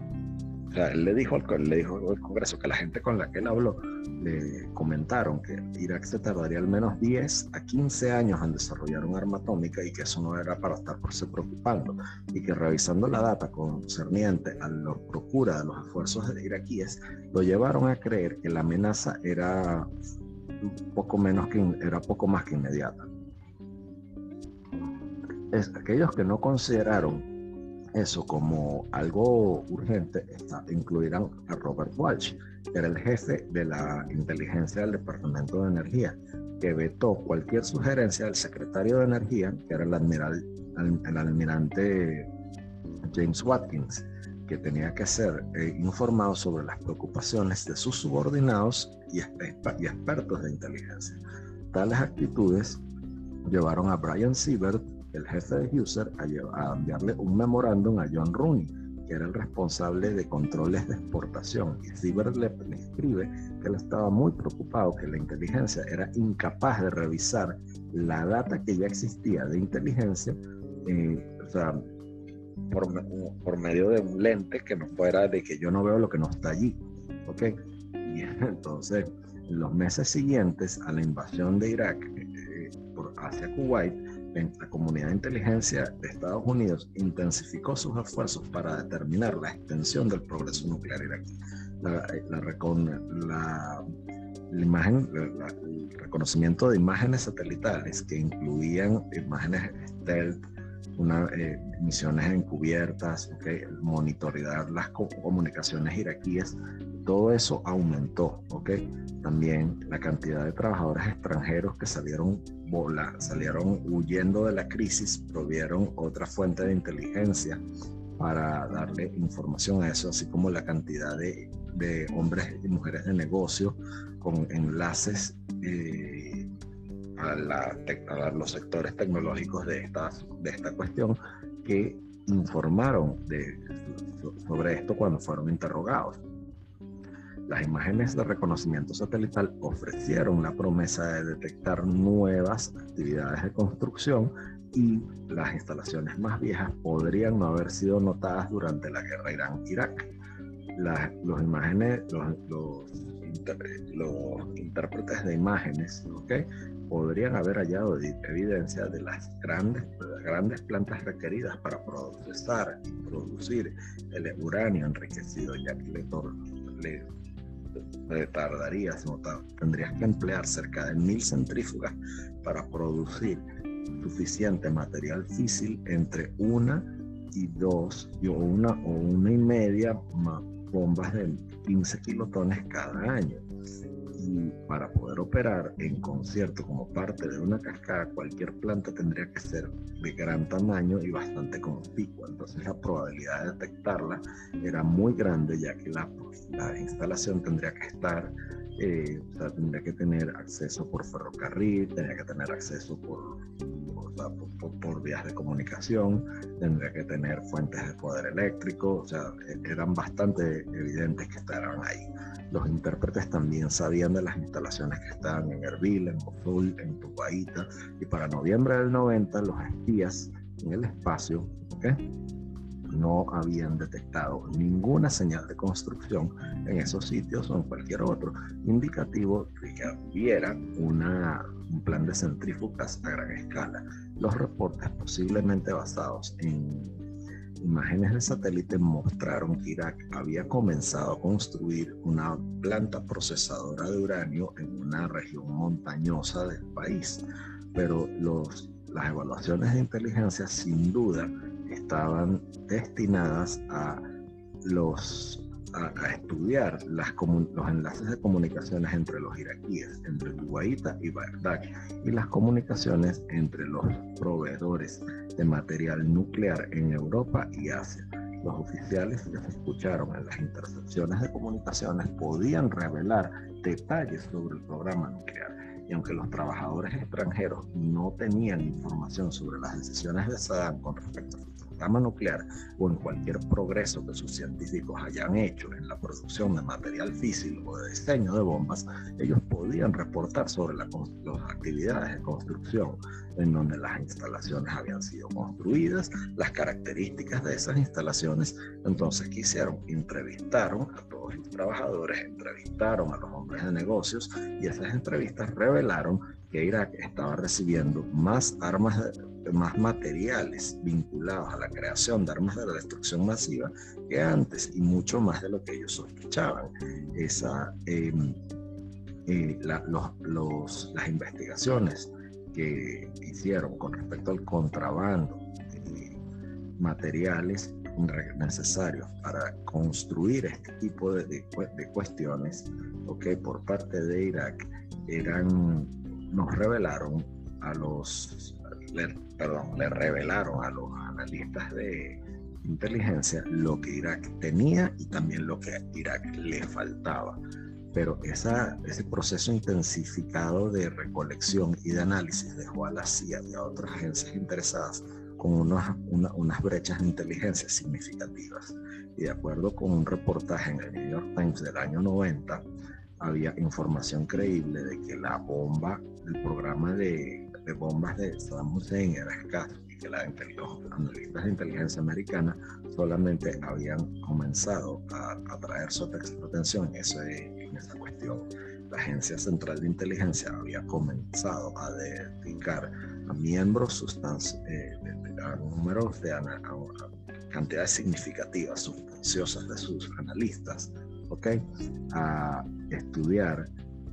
o sea, él le dijo, al, le dijo Congreso que la gente con la que él habló le comentaron que Irak se tardaría al menos 10 a 15 años en desarrollar un arma atómica y que eso no era para estar por se preocupando y que revisando la data concerniente a la procura de los esfuerzos iraquíes lo llevaron a creer que la amenaza era poco menos que era poco más que inmediata. Es, aquellos que no consideraron eso como algo urgente, está, incluirán a Robert Walsh, que era el jefe de la inteligencia del Departamento de Energía, que vetó cualquier sugerencia del secretario de Energía, que era el, admiral, el, almirante James Watkins, que tenía que ser eh, informado sobre las preocupaciones de sus subordinados y, y expertos de inteligencia. Tales actitudes llevaron a Brian Siebert el jefe de User a, enviarle un memorándum a John Rooney, que era el responsable de controles de exportación. Y Sieber le, escribe que él estaba muy preocupado que la inteligencia era incapaz de revisar la data que ya existía de inteligencia, eh, o sea, por, por, medio de un lente que no fuera de que yo no veo lo que no está allí. ¿Ok? Y entonces, en los meses siguientes a la invasión de Irak eh, por, hacia Kuwait, la comunidad de inteligencia de Estados Unidos intensificó sus esfuerzos para determinar la extensión del progreso nuclear iraquí. La, la, la imagen, el reconocimiento de imágenes satelitales que incluían imágenes stealth, una, eh, misiones encubiertas, okay, monitorear las comunicaciones iraquíes, todo eso aumentó, ¿ok? También la cantidad de trabajadores extranjeros que salieron salieron huyendo de la crisis, provieron otra fuente de inteligencia para darle información a eso, así como la cantidad de, de hombres y mujeres de negocio con enlaces eh, a, los sectores tecnológicos de esta, de esta cuestión que informaron sobre esto cuando fueron interrogados. Las imágenes de reconocimiento satelital ofrecieron la promesa de detectar nuevas actividades de construcción y las instalaciones más viejas podrían no haber sido notadas durante la guerra Irán-Irak. Los imágenes, los, los, intérpretes de imágenes, ¿okay? podrían haber hallado evidencia de las grandes, grandes plantas requeridas para procesar y producir el uranio enriquecido, ya que le, le tardaría, tendrías que emplear cerca de mil centrífugas para producir suficiente material físil entre una y dos, o una o una y media bombas de 15 kilotones cada año para poder operar en concierto como parte de una cascada, cualquier planta tendría que ser de gran tamaño y bastante conspicua. Entonces la probabilidad de detectarla era muy grande, ya que la, la instalación tendría que estar, eh, o sea, tendría que tener acceso por ferrocarril, tendría que tener acceso por, por, por, vías de comunicación, tendría que tener fuentes de poder eléctrico, o sea, e, eran bastante evidentes que estaban ahí. Los intérpretes también sabían de las instalaciones que estaban en Erbil, en Mosul, en Tubaita, y para noviembre del 90 los espías en el espacio no habían detectado ninguna señal de construcción en esos sitios o en cualquier otro, indicativo de que hubiera una, un plan de centrífugas a gran escala. Los reportes posiblemente basados en imágenes de satélite mostraron que Irak había comenzado a construir una planta procesadora de uranio en una región montañosa del país, pero las evaluaciones de inteligencia sin duda estaban destinadas a los a, estudiar las los enlaces de comunicaciones entre los iraquíes, entre Kuwaita y Bagdad, y las comunicaciones entre los proveedores de material nuclear en Europa y Asia. Los oficiales que se escucharon en las intercepciones de comunicaciones podían revelar detalles sobre el programa nuclear. Y aunque los trabajadores extranjeros no tenían información sobre las decisiones de Saddam con respecto a nuclear o en cualquier progreso que sus científicos hayan hecho en la producción de material físico o de diseño de bombas, ellos podían reportar sobre las actividades de construcción en donde las instalaciones habían sido construidas, las características de esas instalaciones. Entonces, ¿qué hicieron? Entrevistaron a todos los trabajadores, entrevistaron a los hombres de negocios y esas entrevistas revelaron que Irak estaba recibiendo más armas de, más materiales vinculados a la creación de armas de la destrucción masiva que antes y mucho más de lo que ellos sospechaban. Esa, em, eh, los, las investigaciones que hicieron con respecto al contrabando de materiales necesarios para construir este tipo de, de, cuestiones, okay, por parte de Irak, eran, nos revelaron a los le, perdón, le revelaron a los analistas de inteligencia lo que Irak tenía y también lo que a Irak le faltaba. Pero esa, ese proceso intensificado de recolección y de análisis dejó a la CIA y a otras agencias interesadas con unas, unas brechas de inteligencia significativas. Y de acuerdo con un reportaje en el New York Times del año 90, había información creíble de que la bomba, el programa de de bombas de Saddam Hussein era escaso y que la, los analistas de inteligencia americana solamente habían comenzado a, traer su atención en, ese, en esa cuestión. La Agencia Central de Inteligencia había comenzado a dedicar a miembros eh, a números de a, cantidades significativas, sustanciosas de sus analistas, ¿ok? A estudiar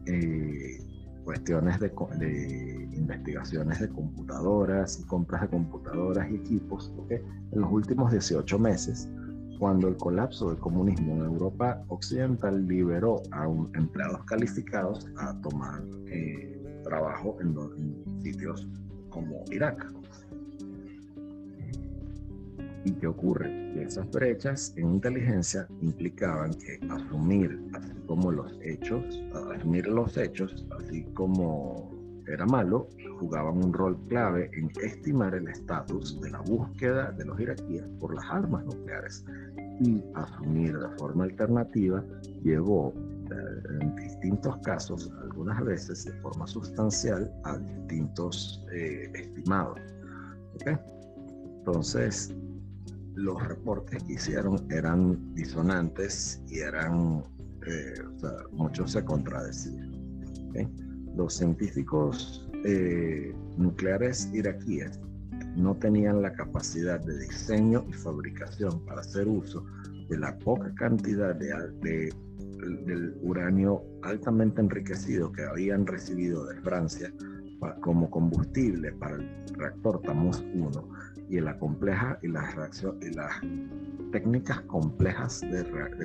eh, cuestiones de, de, investigaciones de computadoras compras de computadoras y equipos en los últimos 18 meses, cuando el colapso del comunismo en Europa Occidental liberó a empleados calificados a tomar eh, trabajo en, en sitios como Irak. ¿Y qué ocurre? Que esas brechas en inteligencia implicaban que asumir, así como los hechos, asumir los hechos, así como era malo, jugaban un rol clave en estimar el estatus de la búsqueda de los iraquíes por las armas nucleares. Y asumir de forma alternativa llevó eh, en distintos casos, algunas veces de forma sustancial, a distintos eh, estimados. ¿Okay? Entonces, los reportes que hicieron eran disonantes y eran, eh, o sea, muchos se contradecían. Los científicos eh, nucleares iraquíes no tenían la capacidad de diseño y fabricación para hacer uso de la poca cantidad de, de, del uranio altamente enriquecido que habían recibido de Francia como combustible para el reactor Tammuz 1 y la compleja y las y las técnicas complejas de,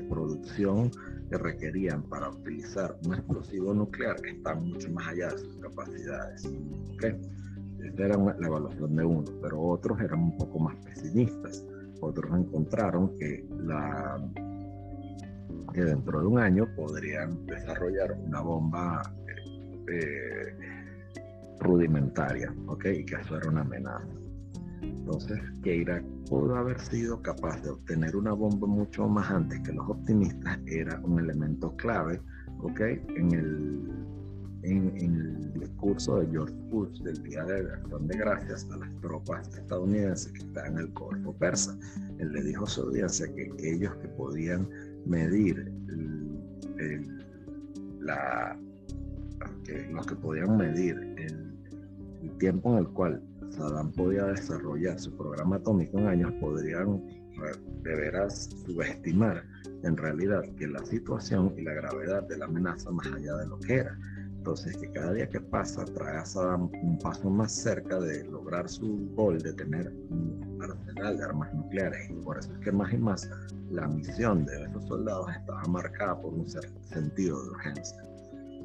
producción que requerían para utilizar un explosivo nuclear están mucho más allá de sus capacidades. ¿okay? Esta era la evaluación de uno, pero otros eran un poco más pesimistas. Otros encontraron que, la, que dentro de un año podrían desarrollar una bomba eh, rudimentaria, ¿ok? Y que eso era una amenaza. Entonces, que Irak pudo haber sido capaz de obtener una bomba mucho más antes que los optimistas era un elemento clave, ¿ok? En el, en, el discurso de George Bush del Día de Acción de Gracias a las tropas estadounidenses que están en el Golfo Persa. Él le dijo a su audiencia que ellos que podían medir la, que los que podían medir el, el tiempo en el cual Saddam podía desarrollar su programa atómico en años, podrían deberás subestimar en realidad que la situación y la gravedad de la amenaza más allá de lo que era. Entonces, que cada día que pasa trae a Saddam un paso más cerca de lograr su gol de tener un arsenal de armas nucleares. Y por eso es que más y más la misión de esos soldados estaba marcada por un sentido de urgencia.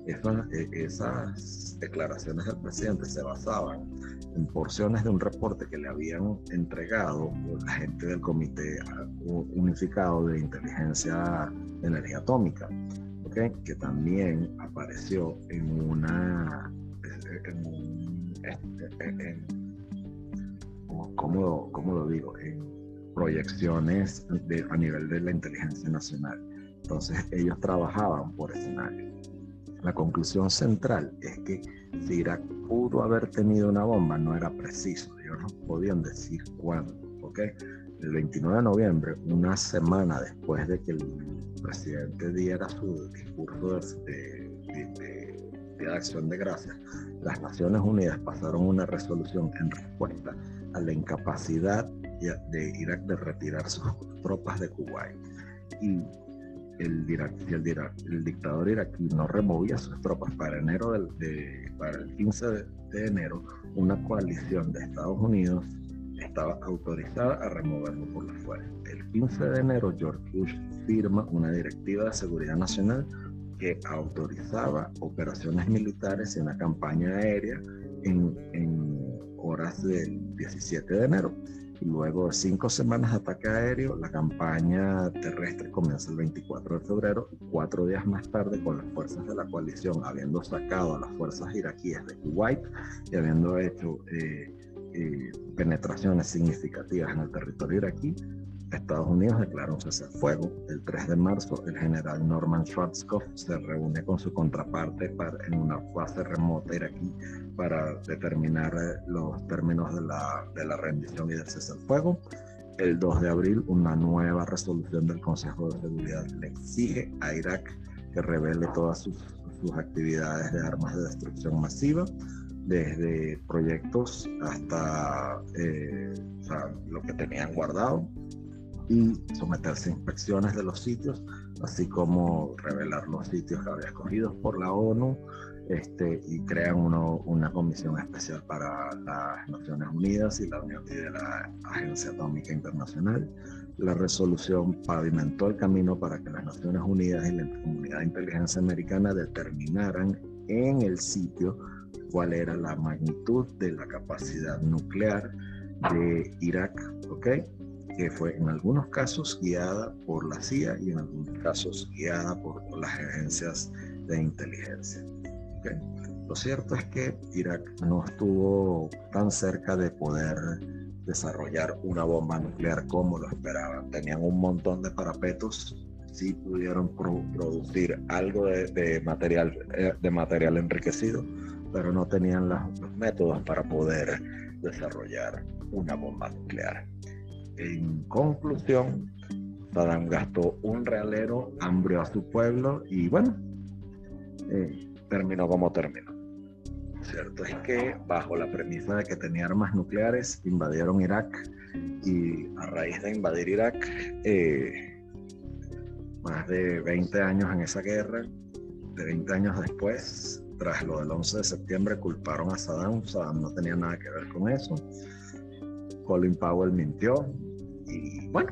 Esas declaraciones del presidente se basaban en porciones de un reporte que le habían entregado la gente del Comité Unificado de Inteligencia de Energía Atómica, que también apareció en una, en, en, ¿cómo, ¿cómo, lo digo? En proyecciones a nivel de la inteligencia nacional. Entonces ellos trabajaban por escenario. La conclusión central es que si Irak pudo haber tenido una bomba, no era preciso, ellos no podían decir cuándo, ¿ok? El 29 de noviembre, una semana después de que el presidente diera su discurso de, acción de gracias, las Naciones Unidas pasaron una resolución en respuesta a la incapacidad de Irak de retirar sus tropas de Kuwait. El, el, dictador iraquí no removía sus tropas para, enero del, para el 15 de, enero, una coalición de Estados Unidos estaba autorizada a removerlo por la fuerza. El 15 de enero, George Bush firma una directiva de seguridad nacional que autorizaba operaciones militares y una campaña aérea en, en horas del 17 de enero. Luego de cinco semanas de ataque aéreo, la campaña terrestre comienza el 24 de febrero, cuatro días más tarde, con las fuerzas de la coalición habiendo sacado a las fuerzas iraquíes de Kuwait y habiendo hecho eh, eh, penetraciones significativas en el territorio iraquí, Estados Unidos declara un cese al fuego. El 3 de marzo, el general Norman Schwarzkopf se reúne con su contraparte para, en una fase remota iraquí para determinar eh, los términos de la, de la rendición y del cese al fuego. El 2 de abril, una nueva resolución del Consejo de Seguridad le exige a Irak que revele todas sus, sus actividades de armas de destrucción masiva desde proyectos hasta eh, o sea, lo que tenían guardado y someterse a inspecciones de los sitios, así como revelar los sitios que había escogidos por la ONU este, y crean uno, una comisión especial para las Naciones Unidas y la y de la Agencia Atómica Internacional. La resolución pavimentó el camino para que las Naciones Unidas y la comunidad de inteligencia americana determinaran en el sitio cuál era la magnitud de la capacidad nuclear de Irak, ¿ok? Que fue en algunos casos guiada por la CIA y en algunos casos guiada por las agencias de inteligencia. Lo cierto es que Irak no estuvo tan cerca de poder desarrollar una bomba nuclear como lo esperaban. Tenían un montón de parapetos, sí pudieron producir algo de, material, eh, de material enriquecido, pero no tenían los métodos para poder desarrollar una bomba nuclear. En conclusión, Saddam gastó un realero, hambrió a su pueblo y bueno, eh, terminó como terminó. Cierto es que bajo la premisa de que tenía armas nucleares, invadieron Irak y a raíz de invadir Irak, eh, más de 20 años en esa guerra, de 20 años después, tras lo del 11 de septiembre, culparon a Saddam. Saddam no tenía nada que ver con eso. Colin Powell mintió, y bueno,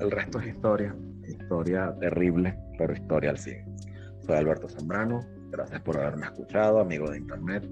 el resto es historia, historia terrible, pero historia al fin. Soy Alberto Zambrano, gracias por haberme escuchado, amigo de internet.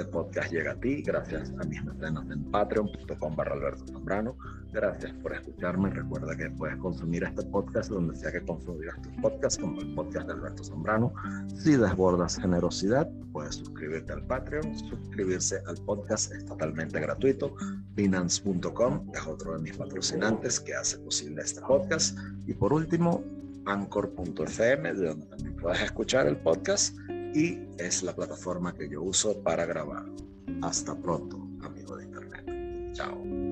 Este podcast llega a ti gracias a mis mecenas en patreon.com barra Alberto Zambrano. Gracias por escucharme. Recuerda que puedes consumir este podcast donde sea que consumas tus podcasts, como el podcast de Alberto Zambrano. Si desbordas generosidad, puedes suscribirte al Patreon. Suscribirse al podcast es totalmente gratuito. Binance.com es otro de mis patrocinantes que hace posible este podcast. Y por último, Anchor.fm, de donde también puedes escuchar el podcast y es la plataforma que yo uso para grabar. Hasta pronto, amigo de Internet. Chao.